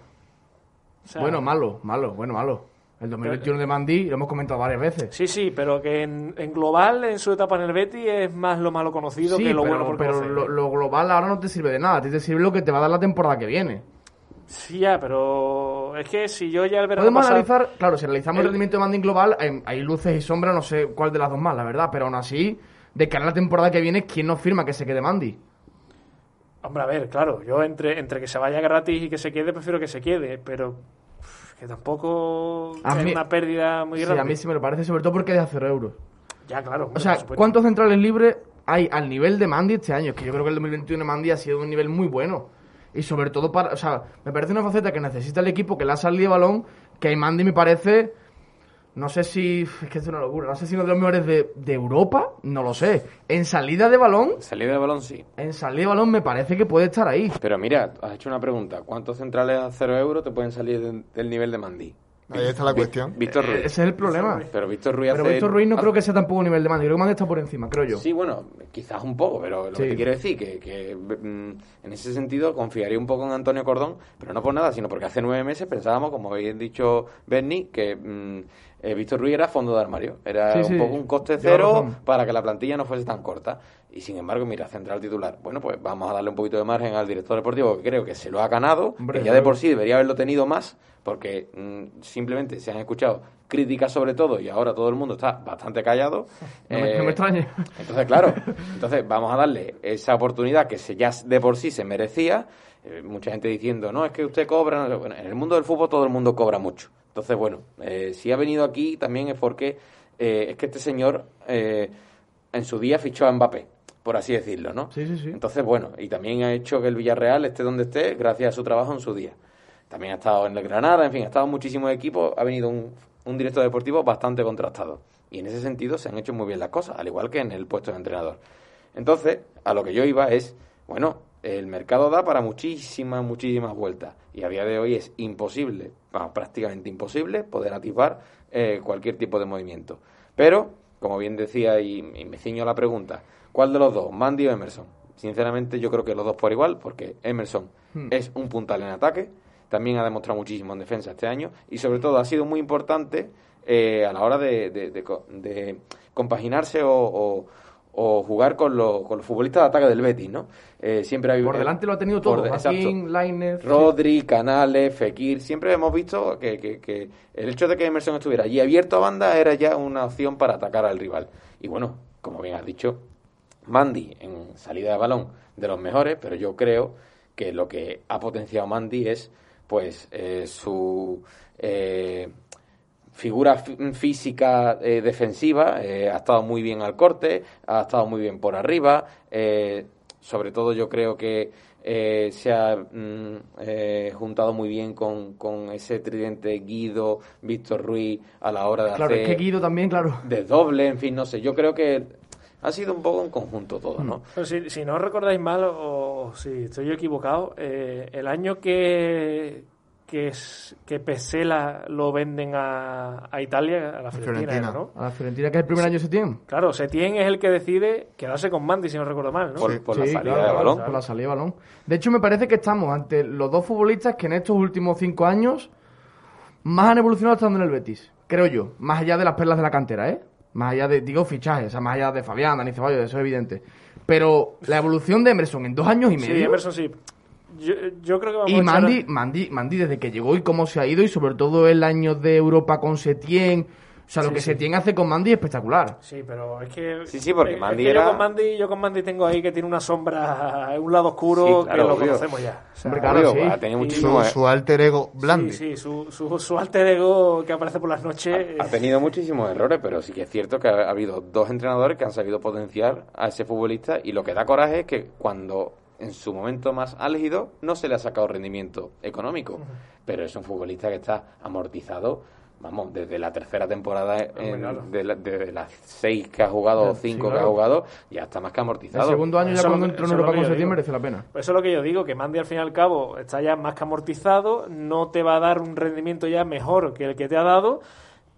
bueno, malo, malo, bueno, malo. El 2021 de Mandy lo hemos comentado varias veces. Sí, sí, pero que en, global, en su etapa en el Betis, es más lo malo conocido que lo bueno por Pero lo, global ahora no te sirve de nada, a ti te sirve lo que te va a dar la temporada que viene. Sí, ya, pero es que si yo ya el verano Podemos analizar, claro, si analizamos el, rendimiento de Mandy en global, hay, luces y sombras, no sé cuál de las dos más, la verdad, pero aún así, de cara a la temporada que viene, ¿quién no firma que se quede Mandy? Hombre, a ver, claro, yo entre, entre que se vaya gratis y que se quede, prefiero que se quede, pero que tampoco es una pérdida muy grande. Sí, a mí sí me lo parece, sobre todo porque es de 0 euros. Ya, claro. O sea, ¿cuántos centrales libres hay al nivel de Mandy este año? Es que yo creo que el 2021 de Mandy ha sido un nivel muy bueno. Y sobre todo para. O sea, me parece una faceta que necesita el equipo que le ha salido de balón, que hay Mandy me parece no sé si. Es que es una locura. No sé si uno de los mejores de, Europa. No lo sé. En salida de balón. Salida de balón, sí. En salida de balón me parece que puede estar ahí. Pero mira, has hecho una pregunta. ¿Cuántos centrales a cero euros te pueden salir del nivel de Mandí? Ahí está la cuestión. Víctor Ruiz. Ese es el problema. Pero Víctor Ruiz Pero Víctor Ruiz no creo que sea tampoco un nivel de Mandí. Creo que Mandí está por encima, creo yo. Sí, bueno, quizás un poco, pero lo que te quiero decir que, que mm, en ese sentido confiaría un poco en Antonio Cordón, pero no por nada, sino porque hace nueve meses pensábamos, como habéis dicho Bernie, que mm, eh, Víctor Ruiz era fondo de armario. Era un poco un coste cero para que la plantilla no fuese tan corta. Y sin embargo, mira, central titular. Bueno, pues vamos a darle un poquito de margen al director deportivo, que creo que se lo ha ganado, que ya de por sí debería haberlo tenido más, porque mm, simplemente se han escuchado críticas sobre todo y ahora todo el mundo está bastante callado. No, me, eh, extraña. Entonces, claro, entonces vamos a darle esa oportunidad que se, ya de por sí se merecía. Eh, mucha gente diciendo, no, es que usted cobra. Bueno, en el mundo del fútbol todo el mundo cobra mucho. Entonces, bueno, eh, si ha venido aquí también es porque eh, es que este señor eh, en su día fichó a Mbappé, por así decirlo, ¿no? Sí, sí, sí. Entonces, bueno, y también ha hecho que el Villarreal esté donde esté gracias a su trabajo en su día. También ha estado en el Granada, en fin, ha estado en muchísimos equipos, ha venido un, un director deportivo bastante contrastado. Y en ese sentido se han hecho muy bien las cosas, al igual que en el puesto de entrenador. Entonces, a lo que yo iba es, bueno, el mercado da para muchísimas, muchísimas vueltas. Y a día de hoy es imposible, prácticamente imposible, poder atisbar eh, cualquier tipo de movimiento. Pero, como bien decía, y, me ciño a la pregunta, ¿cuál de los dos, Mandy o Emerson? Sinceramente, yo creo que los dos por igual, porque Emerson hmm. es un puntal en ataque, también ha demostrado muchísimo en defensa este año, y sobre todo ha sido muy importante eh, a la hora de, compaginarse o o jugar con, los futbolistas de ataque del Betis, ¿no? Eh, siempre hay, por delante lo ha tenido todo, Joaquín, Lainez... Rodri, Canales, Fekir, siempre hemos visto que, que, el hecho de que Emerson estuviera allí abierto a banda era ya una opción para atacar al rival. Y bueno, como bien has dicho, Mandy en salida de balón de los mejores, pero yo creo que lo que ha potenciado Mandy es pues eh, su... Eh, figura física eh, defensiva, eh, ha estado muy bien al corte, ha estado muy bien por arriba, eh, sobre todo yo creo que se ha mm, juntado muy bien con, con, ese tridente Guido, Víctor Ruiz a la hora de claro, hacer... es que Guido también, claro. De doble, en fin, no sé, yo creo que ha sido un poco en conjunto todo, ¿no? Pero si, si no recordáis mal o si estoy equivocado, el año que que es que Pesela lo venden a, a Italia, a la Fiorentina, ¿no? A la Fiorentina, que es el primer año Setién. Claro, Setién es el que decide quedarse con Mandy, si no recuerdo mal, ¿no? Por, la salida de balón. Por la salida de balón. De hecho, me parece que estamos ante los dos futbolistas que en estos últimos cinco años más han evolucionado estando en el Betis, creo yo. Más allá de las perlas de la cantera, ¿eh? Más allá de, digo, fichajes, o sea, más allá de Fabián, Dani Ceballos, eso es evidente. Pero la evolución de Emerson en dos años y medio... Sí, Emerson sí. Yo, creo que vamos y Mandy, Mandy, Mandy, desde que llegó y cómo se ha ido, y sobre todo el año de Europa con Setien. O sea, lo que Setien hace con Mandy es espectacular. Sí, pero es que. Sí, sí, porque Mandy yo, con Mandy, yo con Mandy tengo ahí que tiene una sombra, un lado oscuro que lo conocemos ya. claro, sí. ha tenido muchísimo. Su, su, alter ego Blandi. Sí, sí, su, su, su, alter ego que aparece por las noches. Ha, ha, tenido muchísimos errores, pero sí que es cierto que ha habido dos entrenadores que han sabido potenciar a ese futbolista y lo que da coraje es que cuando en su momento más álgido no se le ha sacado rendimiento económico, pero es un futbolista que está amortizado, vamos, desde la tercera temporada, de, las seis que ha jugado o cinco que ha jugado, ya está más que amortizado. El segundo año ya cuando entró en Europa con septiembre merece la pena. Pues eso es lo que yo digo, que Mandy al fin y al cabo está ya más que amortizado, no te va a dar un rendimiento ya mejor que el que te ha dado,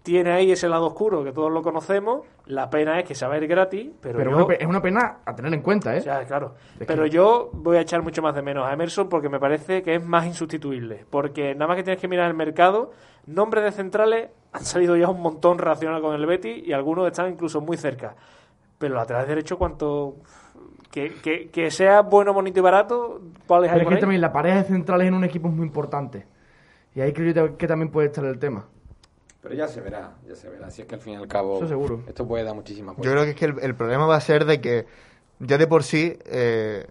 tiene ahí ese lado oscuro que todos lo conocemos. La pena es que se va a ir gratis, pero, pero es una pena a tener en cuenta, ¿eh? Claro. pero yo voy a echar mucho más de menos a Emerson porque me parece que es más insustituible. Porque nada más que tienes que mirar el mercado, nombres de centrales han salido ya un montón relacionados con el Betty y algunos están incluso muy cerca. Pero lateral derecho, ¿cuánto...? Que, que, que, sea bueno, bonito y barato, ¿cuál es que también la pareja de centrales en un equipo es muy importante. Y ahí creo que también puede estar el tema. Pero ya se verá, ya se verá. Si es que al fin y al cabo seguro. esto puede dar muchísimas Yo creo que es que el, problema va a ser de que ya de por sí eh,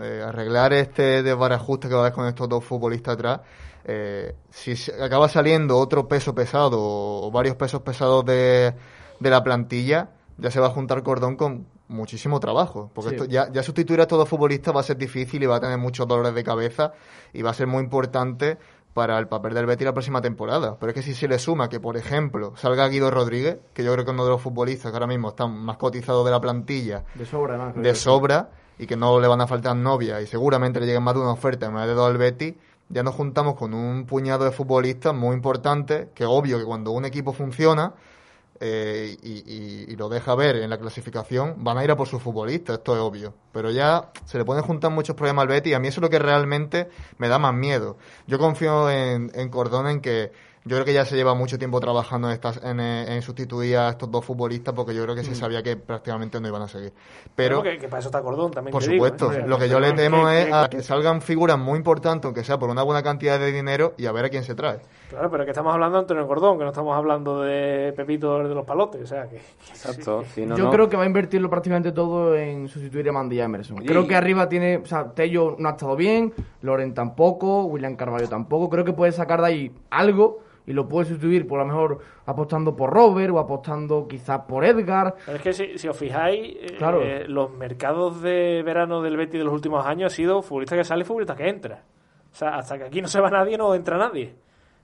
eh, arreglar este desbarajuste que va a haber con estos dos futbolistas atrás, eh, si acaba saliendo otro peso pesado o varios pesos pesados de, de la plantilla, ya se va a juntar cordón con muchísimo trabajo. Porque esto ya, ya sustituir a estos dos futbolistas va a ser difícil y va a tener muchos dolores de cabeza y va a ser muy importante para el papel del Betis la próxima temporada. Pero es que si se le suma que, por ejemplo, salga Guido Rodríguez, que yo creo que es uno de los futbolistas que ahora mismo están más cotizados de la plantilla, de sobra, de sobra y que no le van a faltar novias y seguramente le lleguen más de una oferta en vez de dos al Betis, ya nos juntamos con un puñado de futbolistas muy importantes, que obvio que cuando un equipo funciona, eh, y, lo deja ver en la clasificación, van a ir a por sus futbolistas, esto es obvio. Pero ya se le pueden juntar muchos problemas al Betis y a mí eso es lo que realmente me da más miedo. Yo confío en, en Cordón en que yo creo que ya se lleva mucho tiempo trabajando en, estas, en, en, sustituir a estos dos futbolistas porque yo creo que se mm. sabía que prácticamente no iban a seguir. Pero que, para eso está Cordón también. Por supuesto, ¿eh? lo que yo le temo es a que salgan figuras muy importantes, aunque sea por una buena cantidad de dinero, y a ver a quién se trae. Claro, pero que estamos hablando de Antonio Cordón, que no estamos hablando de Pepito de los Palotes, o sea que... Exacto. yo creo que va a invertirlo prácticamente todo en sustituir a Mandy y Emerson. Creo que arriba tiene, o sea, Tello no ha estado bien, Loren tampoco, William Carvalho tampoco, creo que puede sacar de ahí algo y lo puede sustituir por lo mejor apostando por Robert o apostando quizás por Edgar. es que si, os fijáis, eh, los mercados de verano del Betty de los últimos años ha sido futbolista que sale y futbolista que entra. O sea, hasta que aquí no se va nadie, no entra nadie.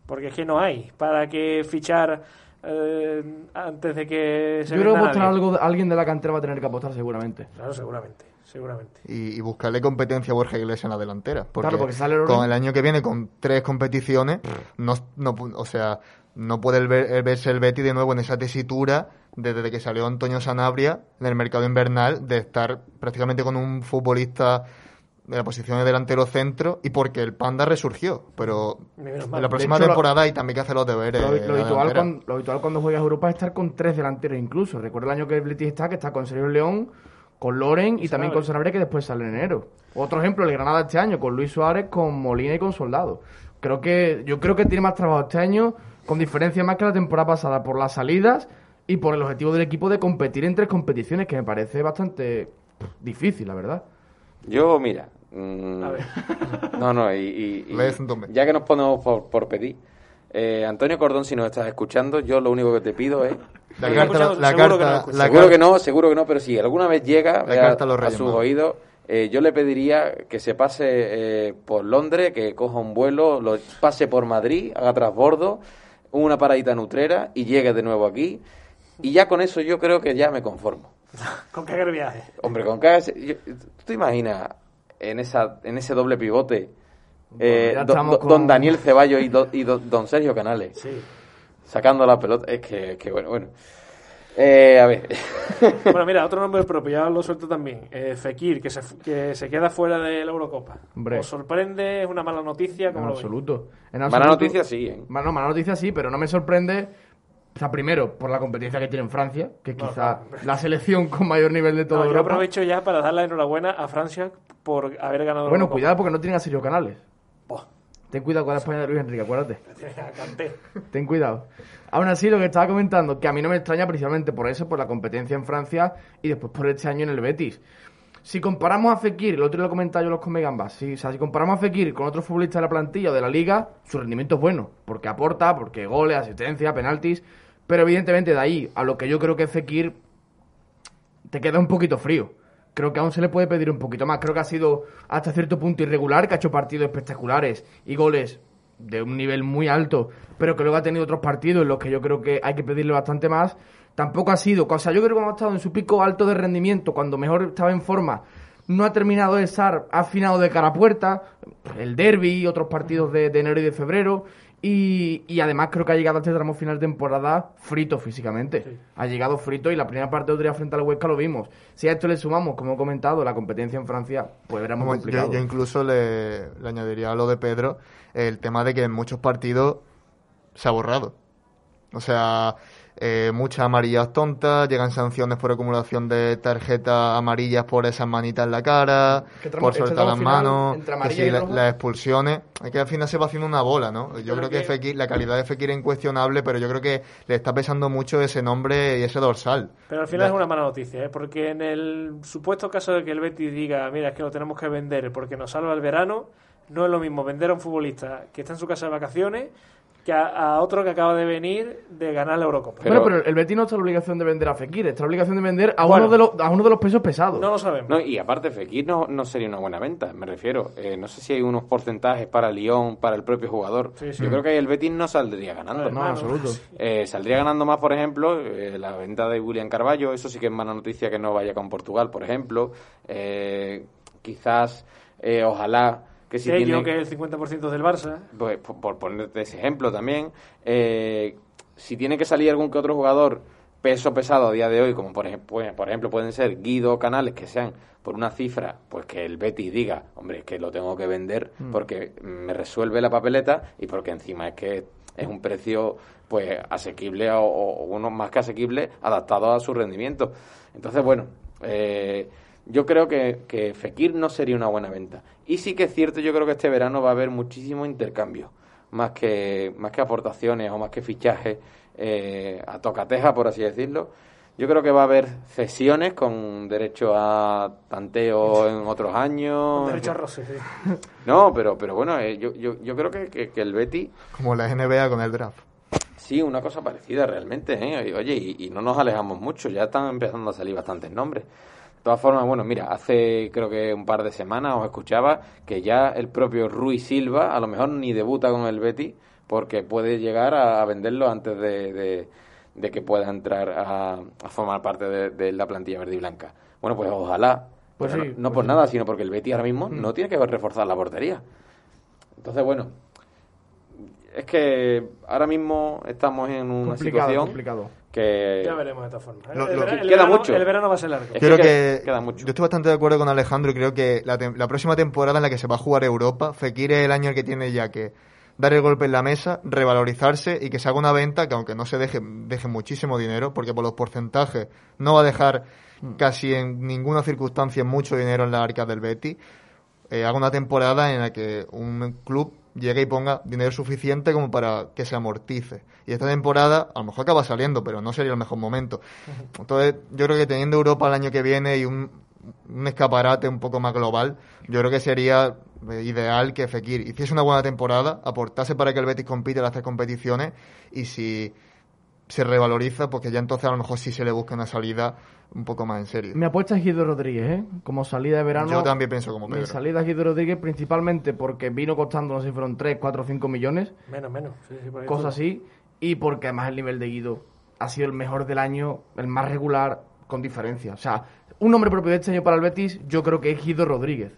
Porque es que no hay para que fichar eh, antes de que se Yo creo que apostar algo, alguien de la cantera va a tener que apostar seguramente. Claro, seguramente, seguramente. y, y buscarle competencia a Borja Iglesias en la delantera. Porque, Claro, porque sale Loren. con el año que viene con tres competiciones, no, no pu- o sea, no puede el ver- el verse el Betty de nuevo en esa tesitura desde que salió Antonio Sanabria en el mercado invernal de estar prácticamente con un futbolista de la posición de delantero centro y porque el Panda resurgió. Pero Menos en la próxima hecho, temporada y también hay que hacer los deberes. Lo, habitual cuando, lo habitual cuando juegas Europa es estar con tres delanteros incluso. Recuerda el año que el Betis está, que está con Sergio León, con Loren y, también con Sanabria que después sale en enero. Otro ejemplo, el Granada este año, con Luis Suárez, con Molina y con Soldado. Creo que, yo creo que tiene más trabajo este año, con diferencia más que la temporada pasada, por las salidas y por el objetivo del equipo de competir en tres competiciones, que me parece bastante difícil, la verdad. Yo, mira. Mm, A ver. No, no, y, ya que nos ponemos por, por pedir. eh, Antonio Cordón, si nos estás escuchando, yo lo único que te pido es. La carta, escuchamos, la seguro que no la seguro que no, seguro que no, pero si alguna vez llega La eh, carta a sus oídos, eh, yo le pediría que se pase eh, por Londres, que coja un vuelo, lo pase por Madrid, haga trasbordo, una paradita nutrera y llegue de nuevo aquí. Y ya con eso yo creo que ya me conformo. Con que haga el viaje. Hombre, con yo- ¿Tú te imaginas en, esa, en ese doble pivote eh, ya do- do- con- don Daniel Ceballos y, do- y do- don Sergio Canales Sí. sacando la pelota? Es que, que bueno, bueno. Eh, a ver. Bueno, mira, otro nombre propio, ya lo suelto también. Eh, Fekir, que se, fu- que se queda fuera de la Eurocopa. Hombre. ¿Os sorprende? ¿Es una mala noticia? En ¿Cómo lo veis? absoluto. En Mala noticia sí, ¿eh? No, mala noticia sí, pero no me sorprende. O sea, primero, por la competencia que tiene en Francia, que No, quizá la selección con mayor nivel de toda No, yo Europa. aprovecho ya para dar la enhorabuena a Francia por haber ganado Bueno, cuidado porque no tienen a Sergio Canales. Buah, Ten cuidado con la España de Luis Enrique, acuérdate. Ten cuidado. Aún así, lo que estaba comentando, que a mí no me extraña principalmente por eso, por la competencia en Francia y después por este año en el Betis. Si comparamos a Fekir, el otro lo comentaba yo los Comegambas, si, o sea, si comparamos a Fekir con otros futbolistas de la plantilla o de la liga, su rendimiento es bueno, porque aporta, porque goles, asistencia, penaltis, pero evidentemente de ahí a lo que yo creo que Fekir, te queda un poquito frío. Creo que aún se le puede pedir un poquito más. Creo que ha sido hasta cierto punto irregular, que ha hecho partidos espectaculares y goles de un nivel muy alto, pero que luego ha tenido otros partidos en los que yo creo que hay que pedirle bastante más. Tampoco ha sido, o sea, yo creo que cuando ha estado en su pico alto de rendimiento, cuando mejor estaba en forma, no ha terminado de estar afinado de cara a puerta, el derby, otros partidos de enero y de febrero, y, y además creo que ha llegado a este tramo final de temporada frito físicamente. Ha llegado frito y la primera parte de otro día frente al Huesca lo vimos. Si a esto le sumamos, como he comentado, la competencia en Francia, pues era muy Como complicado. yo, yo incluso le, le añadiría a lo de Pedro el tema de que en muchos partidos se ha borrado. O sea, eh, muchas amarillas tontas, llegan sanciones por acumulación de tarjetas amarillas por esas manitas en la cara, por soltar las manos, que la- las expulsiones. Es que al final se va haciendo una bola, ¿no? Yo creo que que- Fekir, la calidad de Fekir es incuestionable, pero yo creo que le está pesando mucho ese nombre y ese dorsal. Pero al final es una mala noticia, ¿eh? porque en el supuesto caso de que el Betis diga, mira, es que lo tenemos que vender porque nos salva el verano, no es lo mismo vender a un futbolista que está en su casa de vacaciones que a, a otro que acaba de venir de ganar la Eurocopa. Pero- bueno, pero el Betis no está en la obligación de vender a Fekir, está en la obligación de vender a, Bueno. uno, de los, a uno de los pesos pesados. No lo sabemos. No, y aparte, Fekir no, no sería una buena venta, me refiero. Eh, no sé si hay unos porcentajes para Lyon, para el propio jugador. Sí, sí. Yo creo que ahí el Betis no saldría ganando. no, en absoluto. Eh, saldría ganando más, por ejemplo, eh, la venta de William Carballo. Eso sí que es mala noticia que no vaya con Portugal, por ejemplo. Eh, quizás, eh, ojalá que si tiene... que es el 50% del Barça. pues, por, por ponerte ese ejemplo también, eh, si tiene que salir algún que otro jugador peso pesado a día de hoy, como por ejemplo, pues, por ejemplo pueden ser Guido o Canales, que sean por una cifra, pues que el Betis diga, hombre, es que lo tengo que vender porque me resuelve la papeleta y porque encima es que es un precio pues asequible o, o uno más que asequible adaptado a su rendimiento. Entonces, bueno, eh, yo creo que, que Fekir no sería una buena venta. Y sí que es cierto, yo creo que este verano va a haber muchísimo intercambio, más que, más que aportaciones o más que fichajes eh, a tocateja, por así decirlo. Yo creo que va a haber cesiones con derecho a tanteo en otros años. Derecho a roce, sí. No, pero, pero bueno, eh, yo, yo, yo creo que, que, que el Betty Como la NBA con el draft. Sí, una cosa parecida realmente, ¿eh? Oye, y, y no nos alejamos mucho, ya están empezando a salir bastantes nombres. De todas formas, bueno, mira, hace creo que un par de semanas os escuchaba que ya el propio Rui Silva a lo mejor ni debuta con el Betty porque puede llegar a venderlo antes de, de, de que pueda entrar a, formar parte de, la plantilla verde y blanca. Bueno, pues ojalá. Pues no, por nada, sino porque el Betis ahora mismo mm. no tiene que reforzar la portería. Entonces, bueno, es que ahora mismo estamos en una situación complicado. Que ya veremos de esta forma. el, queda verano, mucho. El verano va a ser largo. creo que, queda mucho. Yo estoy bastante de acuerdo con Alejandro y creo que la, la, próxima temporada en la que se va a jugar Europa, Fekir es el año que tiene ya que dar el golpe en la mesa, revalorizarse y que se haga una venta que aunque no se deje, deje muchísimo dinero, porque por los porcentajes no va a dejar casi en ninguna circunstancia mucho dinero en las arcas del Betty, eh, haga una temporada en la que un club llegue y ponga dinero suficiente como para que se amortice. Y esta temporada a lo mejor acaba saliendo, pero no sería el mejor momento. Entonces, yo creo que teniendo Europa el año que viene y un, un escaparate un poco más global, yo creo que sería eh, ideal que Fekir hiciese una buena temporada, aportase para que el Betis compite en las competiciones y si se revaloriza, porque ya entonces a lo mejor sí se le busca una salida un poco más en serio. Me apuesta es Guido Rodríguez, ¿eh? Como salida de verano. Yo también pienso como Pedro. Mi salida es Guido Rodríguez principalmente porque vino costando, no sé si fueron 3, 4, 5 millones. Menos, menos. cosas así. Y porque además el nivel de Guido ha sido el mejor del año, el más regular, con diferencia. O sea, un nombre propio de este año para el Betis, yo creo que es Guido Rodríguez.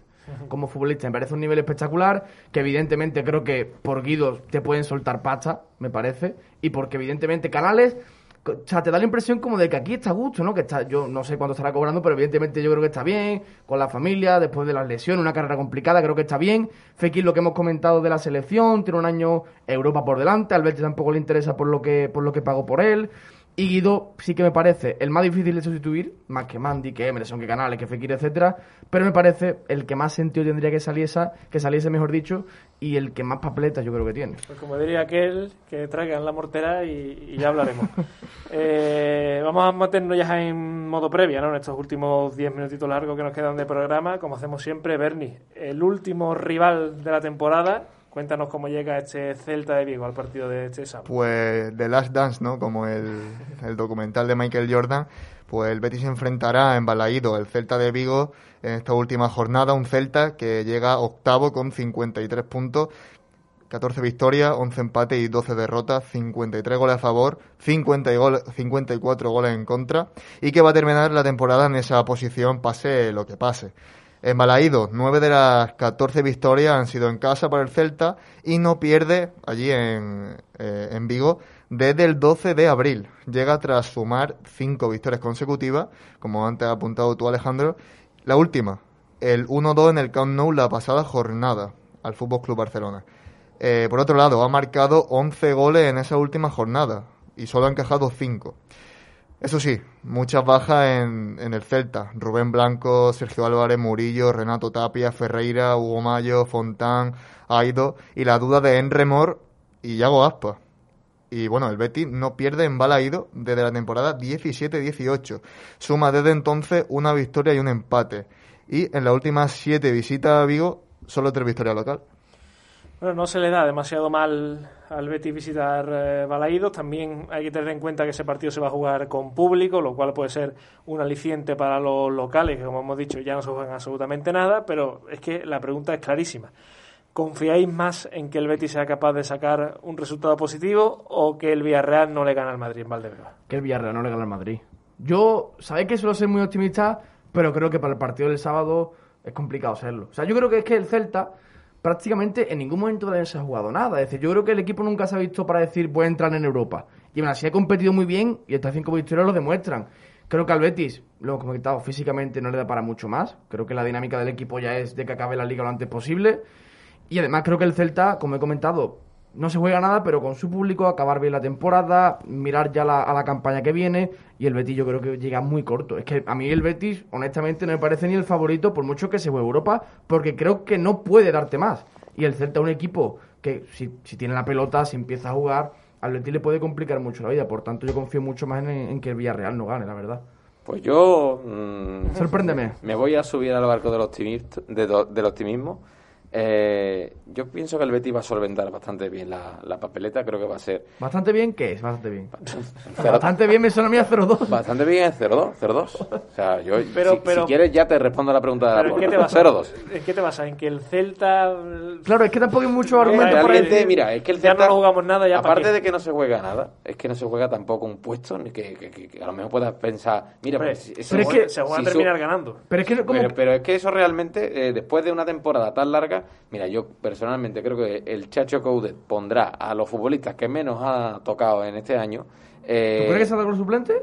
Como futbolista, me parece un nivel espectacular. Que evidentemente creo que por Guido te pueden soltar pasta, me parece. Y porque evidentemente Canales o sea, te da la impresión como de que aquí está a gusto, ¿no? Que está, yo no sé cuánto estará cobrando, pero evidentemente yo creo que está bien, con la familia, después de las lesiones, una carrera complicada, creo que está bien. Fekir, lo que hemos comentado de la selección, tiene un año Europa por delante, al Betis tampoco le interesa por lo que, por lo que pagó por él. Y Guido sí que me parece el más difícil de sustituir, más que Mandy, que Emerson, que Canales, que Fekir, etcétera, pero me parece el que más sentido tendría que saliese, que saliese mejor dicho, y el que más papeletas yo creo que tiene. Pues como diría aquel, que traigan la mortera y, ya hablaremos. eh, vamos a meternos ya en modo previa, ¿no? En estos últimos 10 minutitos largos que nos quedan de programa, como hacemos siempre, Bernie, el último rival de la temporada Cuéntanos cómo llega este Celta de Vigo al partido de este sábado. Pues The Last Dance, ¿no? Como el, documental de Michael Jordan, pues el Betis se enfrentará en Balaído, el Celta de Vigo, en esta última jornada. Un Celta que llega octavo con 53 puntos, 14 victorias, 11 empates y 12 derrotas, 53 goles a favor, 50 y 54 goles en contra y que va a terminar la temporada en esa posición pase lo que pase. En Balaído, nueve de las 14 victorias han sido en casa para el Celta y no pierde allí en, eh, en Vigo desde el 12 de abril. Llega tras sumar cinco victorias consecutivas, como antes ha apuntado tú Alejandro. La última, el 1-2 en el Camp Nou la pasada jornada al Fútbol Club Barcelona. Eh, por otro lado, ha marcado 11 goles en esa última jornada y solo ha encajado 5. Eso sí, muchas bajas en, el Celta. Rubén Blanco, Sergio Álvarez, Murillo, Renato Tapia, Ferreira, Hugo Mayo, Fontán, Aido y la duda de Enremor y Yago Aspa. Y bueno, el Betis no pierde en Balaído desde la temporada 17-18. Suma desde entonces una victoria y un empate. Y en las últimas siete visitas a Vigo, solo tres victorias local. Bueno, no se le da demasiado mal al Betis visitar eh, Balaídos. También hay que tener en cuenta que ese partido se va a jugar con público, lo cual puede ser un aliciente para los locales, que como hemos dicho ya no se juegan absolutamente nada, pero es que la pregunta es clarísima. ¿Confiáis más en que el Betis sea capaz de sacar un resultado positivo o que el Villarreal no le gane al Madrid en Valdebeba? Que el Villarreal no le gane al Madrid. Yo, sabéis que suelo ser muy optimista, pero creo que para el partido del sábado es complicado serlo. O sea, yo creo que es que el Celta prácticamente en ningún momento de se ha jugado nada. Es decir, yo creo que el equipo nunca se ha visto para decir voy a entrar en Europa. Y aún así ha competido muy bien y estas cinco victorias lo demuestran. Creo que al Betis, lo hemos comentado, físicamente no le da para mucho más. Creo que la dinámica del equipo ya es de que acabe la liga lo antes posible. Y además creo que el Celta, como he comentado, no se juega nada, pero con su público, acabar bien la temporada, mirar ya a la campaña que viene, y el Betis yo creo que llega muy corto. Es que a mí el Betis, honestamente, no me parece ni el favorito, por mucho que se juegue Europa, porque creo que no puede darte más. Y el Celta es un equipo que, si, tiene la pelota, si empieza a jugar, al Betis le puede complicar mucho la vida. Por tanto, yo confío mucho más en, que el Villarreal no gane, la verdad. Pues yo. Mm, Sorpréndeme. Me voy a subir al barco del, optimismo, del optimismo Eh, yo pienso que el Betis va a solventar bastante bien la, la papeleta, creo que va a ser... ¿Bastante bien qué es? Bastante bien. bastante bien me suena a mí a 0-2. Bastante bien es 0-2, 0-2. O sea, yo, Pero- si, pero- si quieres ya te respondo a la pregunta de la ¿Pero en qué te? 0-2. ¿En qué te basas? ¿En que el Celta... Claro, es que tampoco hay muchos Eh, argumentos por Realmente, decir... mira, es que el Ya Celta, no jugamos nada, ya ¿para aparte qué? de que no se juega nada, es que no se juega tampoco un puesto, ni que, que- que- que a lo mejor puedas pensar, mira, Hombre, pues, pero es que se juega si a su- terminar ganando. Pero es que pero, pero es que eso realmente, eh, después de una temporada tan larga, mira, yo personalmente creo que el Chacho Coudet pondrá a los futbolistas que menos ha tocado en este año. Eh, ¿Tú crees que se con suplente?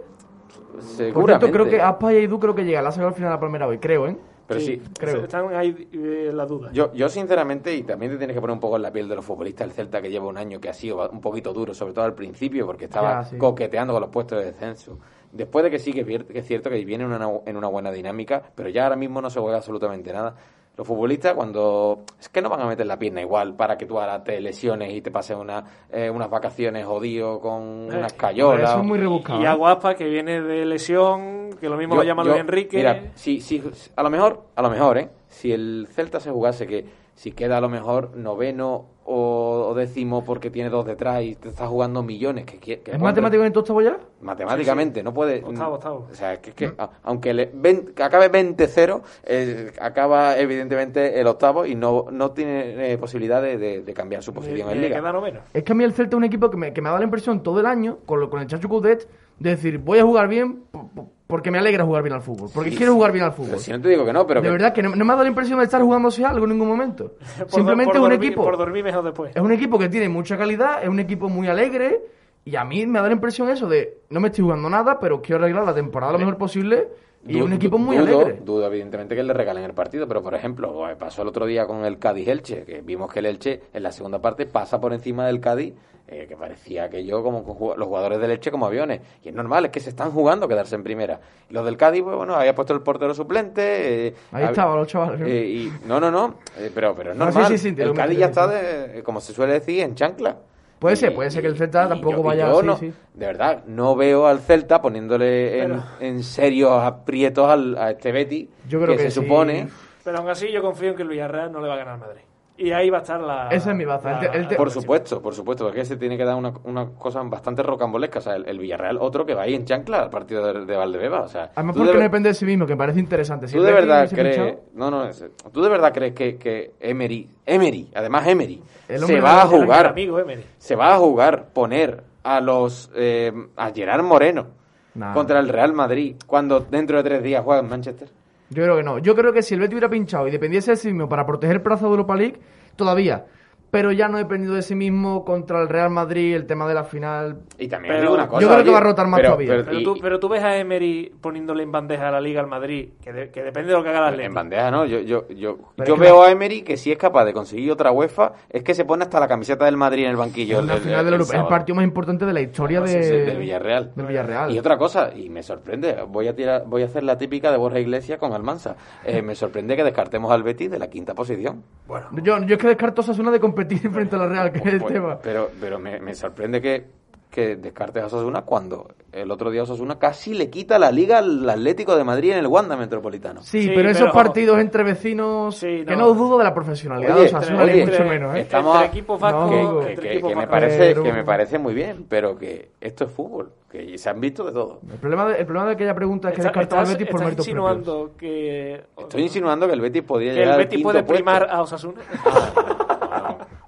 Por seguramente. cierto, creo que Aspa y Edu creo que llega. La ha sacado al final la primera hoy, creo, ¿eh? Pero sí, creo. Están ahí eh, las dudas. Yo, yo sinceramente, y también te tienes que poner un poco en la piel de los futbolistas, el Celta que lleva un año que ha sido un poquito duro, sobre todo al principio, porque estaba Ya, sí. coqueteando con los puestos de descenso. Después de que sí que es, cierto que viene una, en una buena dinámica, pero ya ahora mismo no se juega absolutamente nada. Los futbolistas cuando... Es que no van a meter la pierna igual para que tú ahora te lesiones y te pases una, eh, unas vacaciones jodido con unas cayolas. Eso es muy rebuscado. Y ¿eh? Aguaspa, que viene de lesión, que lo mismo Yo- lo llama yo- Luis Enrique. Mira, si, si, a lo mejor, a lo mejor, ¿eh? Si el Celta se jugase que si queda a lo mejor noveno o, o décimo porque tiene dos detrás y te está jugando millones, que, que, que ¿Es hombre, matemáticamente octavo ya? Matemáticamente, no puede. Octavo, octavo. O sea, que, es que a- aunque le, ven- que acabe 20-0, eh, acaba evidentemente el octavo y no, no tiene eh, posibilidad de, de- de cambiar su posición Eh, en eh, liga. queda noveno. Es que a mí el Celta es un equipo que me, que me ha dado la impresión todo el año, con, lo- con el Chacho Coudet, de decir, voy a jugar bien po- po- porque me alegra jugar bien al fútbol. Porque Sí, quiero jugar bien al fútbol. Pero si no te digo que no, pero de que- verdad que no, no me ha dado la impresión de estar jugándose algo en ningún momento. Por Simplemente por es un dormir- equipo... Por dormir mejor después. Es un equipo que tiene mucha calidad, es un equipo muy alegre y a mí me da la impresión eso de no me estoy jugando nada, pero quiero arreglar la temporada lo mejor posible y es Du- un equipo muy dudo, alegre. Dudo, evidentemente, que le regalen el partido, pero por ejemplo, pasó el otro día con el Cádiz-Elche, que vimos que el Elche en la segunda parte pasa por encima del Cádiz, eh, que parecía aquello como con ju- los jugadores del Elche como aviones. Y es normal, es que se están jugando a quedarse en primera. Y los del Cádiz, pues bueno, había puesto el portero suplente. eh, Ahí estaban los chavales. ¿no? eh, y, no, no, no, eh, pero, pero es No, sí, normal. sí, sí, te el Cádiz ya está, de- como se suele decir, en chancla. Puede Y- ser, puede ser que el Celta y tampoco yo- vaya yo así, no- sí. De verdad, no veo al Celta poniéndole en, Pero- en serios aprietos al, a este Betty, Yo creo que se sí. supone... Pero aún así yo confío en que el Villarreal no le va a ganar Madrid. Y ahí va a estar la... Esa es mi baza. El te- el te- Por supuesto, por supuesto, porque se tiene que dar una, una cosa bastante rocambolesca. O sea, el, el Villarreal, otro que va ahí en chancla al partido de, de Valdebeba. O sea, Además porque de- no depende de sí mismo, que me parece interesante. Si ¿Tú de verdad crees.? No, no, es- ¿Tú de verdad crees que, que Emery, Emery, además Emery, se va a jugar, amigo Emery. se va a jugar poner a los. eh, a Gerard Moreno Nah. contra el Real Madrid cuando dentro de tres días juega en Manchester? Yo creo que no. Yo creo que si el Betis hubiera pinchado y dependiese de sí mismo para proteger el plazo de Europa League, todavía. Pero ya no dependido de sí mismo contra el Real Madrid, el tema de la final. Y también Pero digo una cosa. yo creo que va a rotar más pero- todavía. pero- Pero y- tú, pero tú ves a Emery poniéndole en bandeja a la Liga al Madrid, que, de- que depende de lo que haga la En Atlético. bandeja, ¿no? Yo, yo, yo, yo veo a Emery que si es capaz de conseguir otra UEFA, es que se pone hasta la camiseta del Madrid en el banquillo. en la el- final el- del el el, partido más importante de la historia de, Sí, sí, del Villarreal. del Villarreal. Y otra cosa, y me sorprende, voy a tirar, voy a hacer la típica de Borja Iglesias con Almansa. Eh, me sorprende que descartemos al Betis de la quinta posición. Bueno, Yo, yo es que descarto a Osasuna de competir frente a la Real, que es el Pues, tema. pero pero me, me sorprende que, que descartes a Osasuna cuando el otro día Osasuna casi le quita la liga al Atlético de Madrid en el Wanda Metropolitano. Sí, Sí, pero esos pero- partidos entre vecinos, Sí, que no. no dudo de la profesionalidad Oye, de Osasuna, oye, ni mucho menos, ¿eh? Estamos entre a- equipos vascos, No, que, entre que- equipos que me parece que me parece muy bien, pero que esto es fútbol, que se han visto de todo. El problema de, el problema de aquella pregunta es que descartaba al Betis por méritos propios. que, Estoy insinuando que el Betis podría que llegar el al Betis quinto puede puesto. primar a Osasuna.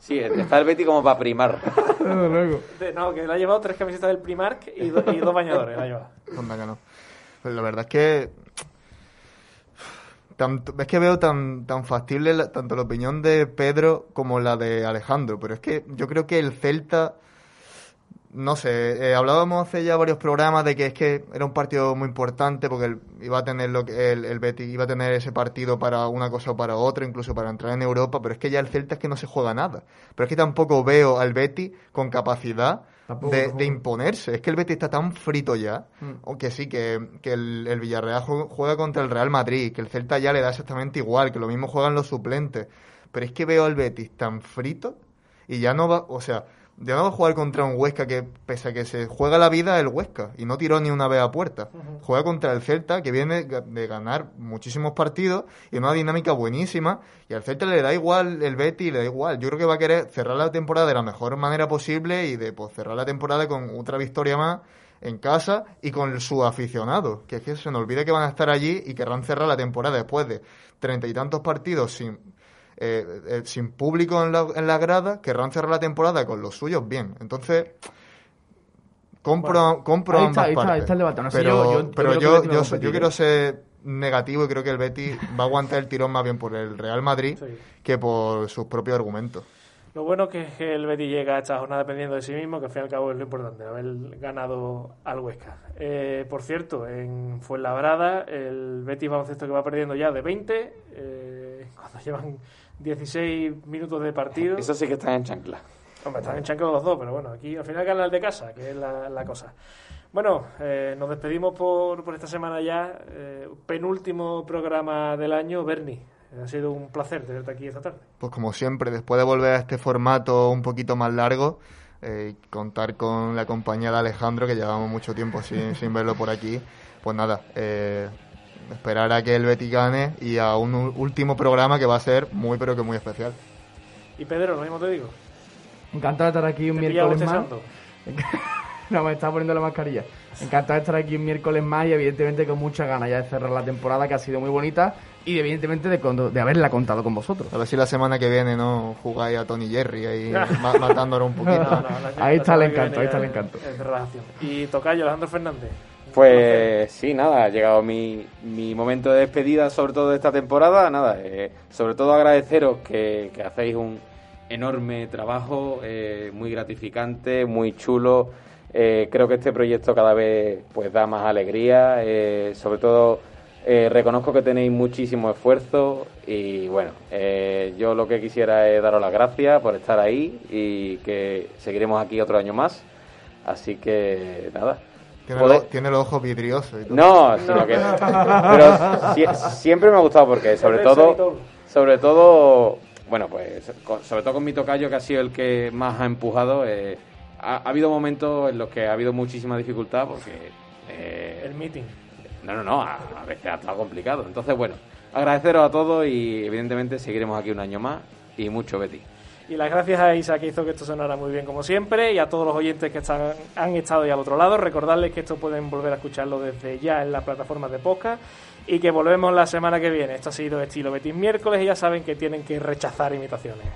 Sí, está el Betis como para primar. Desde luego. De- no, que le ha llevado tres camisetas del Primark y, do- y dos bañadores. la que no. Pues la verdad es que. tanto- es que veo tan, tan factible la- tanto la opinión de Pedro como la de Alejandro, pero es que yo creo que el Celta. No sé, eh, hablábamos hace ya varios programas de que es que era un partido muy importante porque el- iba a tener lo que el, el Betis iba a tener ese partido para una cosa o para otra, incluso para entrar en Europa, pero es que ya el Celta es que no se juega nada. Pero es que tampoco veo al Betis con capacidad de, de imponerse. Es que el Betis está tan frito ya, Mm. aunque sí, que, que el, el Villarreal jue- juega contra el Real Madrid, que el Celta ya le da exactamente igual, que lo mismo juegan los suplentes. Pero es que veo al Betis tan frito y ya no va, o sea, de nuevo jugar contra un Huesca que, pese a que se juega la vida, el Huesca, y no tiró ni una vez a puerta. Juega contra el Celta, que viene de ganar muchísimos partidos y una dinámica buenísima, y al Celta le da igual el Betty, le da igual. Yo creo que va a querer cerrar la temporada de la mejor manera posible y de pues, cerrar la temporada con otra victoria más en casa y con su aficionado, que es que se nos olvide que van a estar allí y querrán cerrar la temporada después de treinta y tantos partidos sin eh, eh, sin público en la, en la grada, querrán cerrar la temporada con los suyos bien. Entonces, compro, compro ahí ambas está, ahí está, partes. ahí está el debate. No sé, pero yo- yo- pero yo yo, quiero ser negativo y creo que el Betis va a aguantar el tirón más bien por el Real Madrid Sí. que por sus propios argumentos. Lo bueno que es que el Betis llega a esta jornada dependiendo de sí mismo, que al fin y al cabo es lo importante, haber ganado al Huesca. Eh, por cierto, en Fuenlabrada, el Betis baloncesto que va perdiendo ya de 20, eh, cuando llevan 16 minutos de partido. Eso sí que está en chancla. Hombre, están en chancla los dos, pero bueno, aquí al final gana el de casa, que es la, la cosa. Bueno, eh, nos despedimos por, por esta semana ya. Eh, penúltimo programa del año, Bernie. Ha sido un placer tenerte aquí esta tarde. Pues como siempre, después de volver a este formato un poquito más largo, eh, contar con la compañía de Alejandro, que llevamos mucho tiempo sin, sin verlo por aquí, pues nada, eh, esperar a que el Betis gane y a un último programa que va a ser muy pero que muy especial. Y Pedro, lo mismo te digo. Encantado de estar aquí un Te miércoles más. no, me estaba poniendo la mascarilla. Encantado de estar aquí un miércoles más y evidentemente con muchas ganas ya de cerrar la temporada que ha sido muy bonita y evidentemente de, condo- de haberla contado con vosotros. A ver si la semana que viene no jugáis a Tony Jerry ahí ma- matándonos un poquito. No, no, la- Ahí la está el encanto, ahí está el encanto. Y Tocayo, Alejandro Fernández. Pues sí, nada, ha llegado mi, mi momento de despedida, sobre todo de esta temporada. Nada, eh, sobre todo agradeceros que, que hacéis un enorme trabajo, eh, muy gratificante, muy chulo. Eh, creo que este proyecto cada vez pues da más alegría. eh, sobre todo reconozco que tenéis muchísimo esfuerzo y bueno, yo lo que quisiera es daros las gracias por estar ahí y que seguiremos aquí otro año más. Así que nada. Tiene, Poder- lo- tiene los ojos vidriosos y todo. no, sino que. Pero si- siempre me ha gustado porque, sobre todo, todo. sobre todo, bueno, pues, con- sobre todo con mi tocayo, que ha sido el que más ha empujado, eh, ha, ha habido momentos en los que ha habido muchísima dificultad porque. eh, El meeting. no, no, no, a, a veces ha estado complicado. Entonces, bueno, agradeceros a todos y, evidentemente, seguiremos aquí un año más y mucho Betty. Y las gracias a Isa que hizo que esto sonara muy bien como siempre y a todos los oyentes que están, han estado ahí al otro lado. Recordarles que esto pueden volver a escucharlo desde ya en las plataformas de podcast y que volvemos la semana que viene. Esto ha sido estilo Betis miércoles y ya saben que tienen que rechazar imitaciones.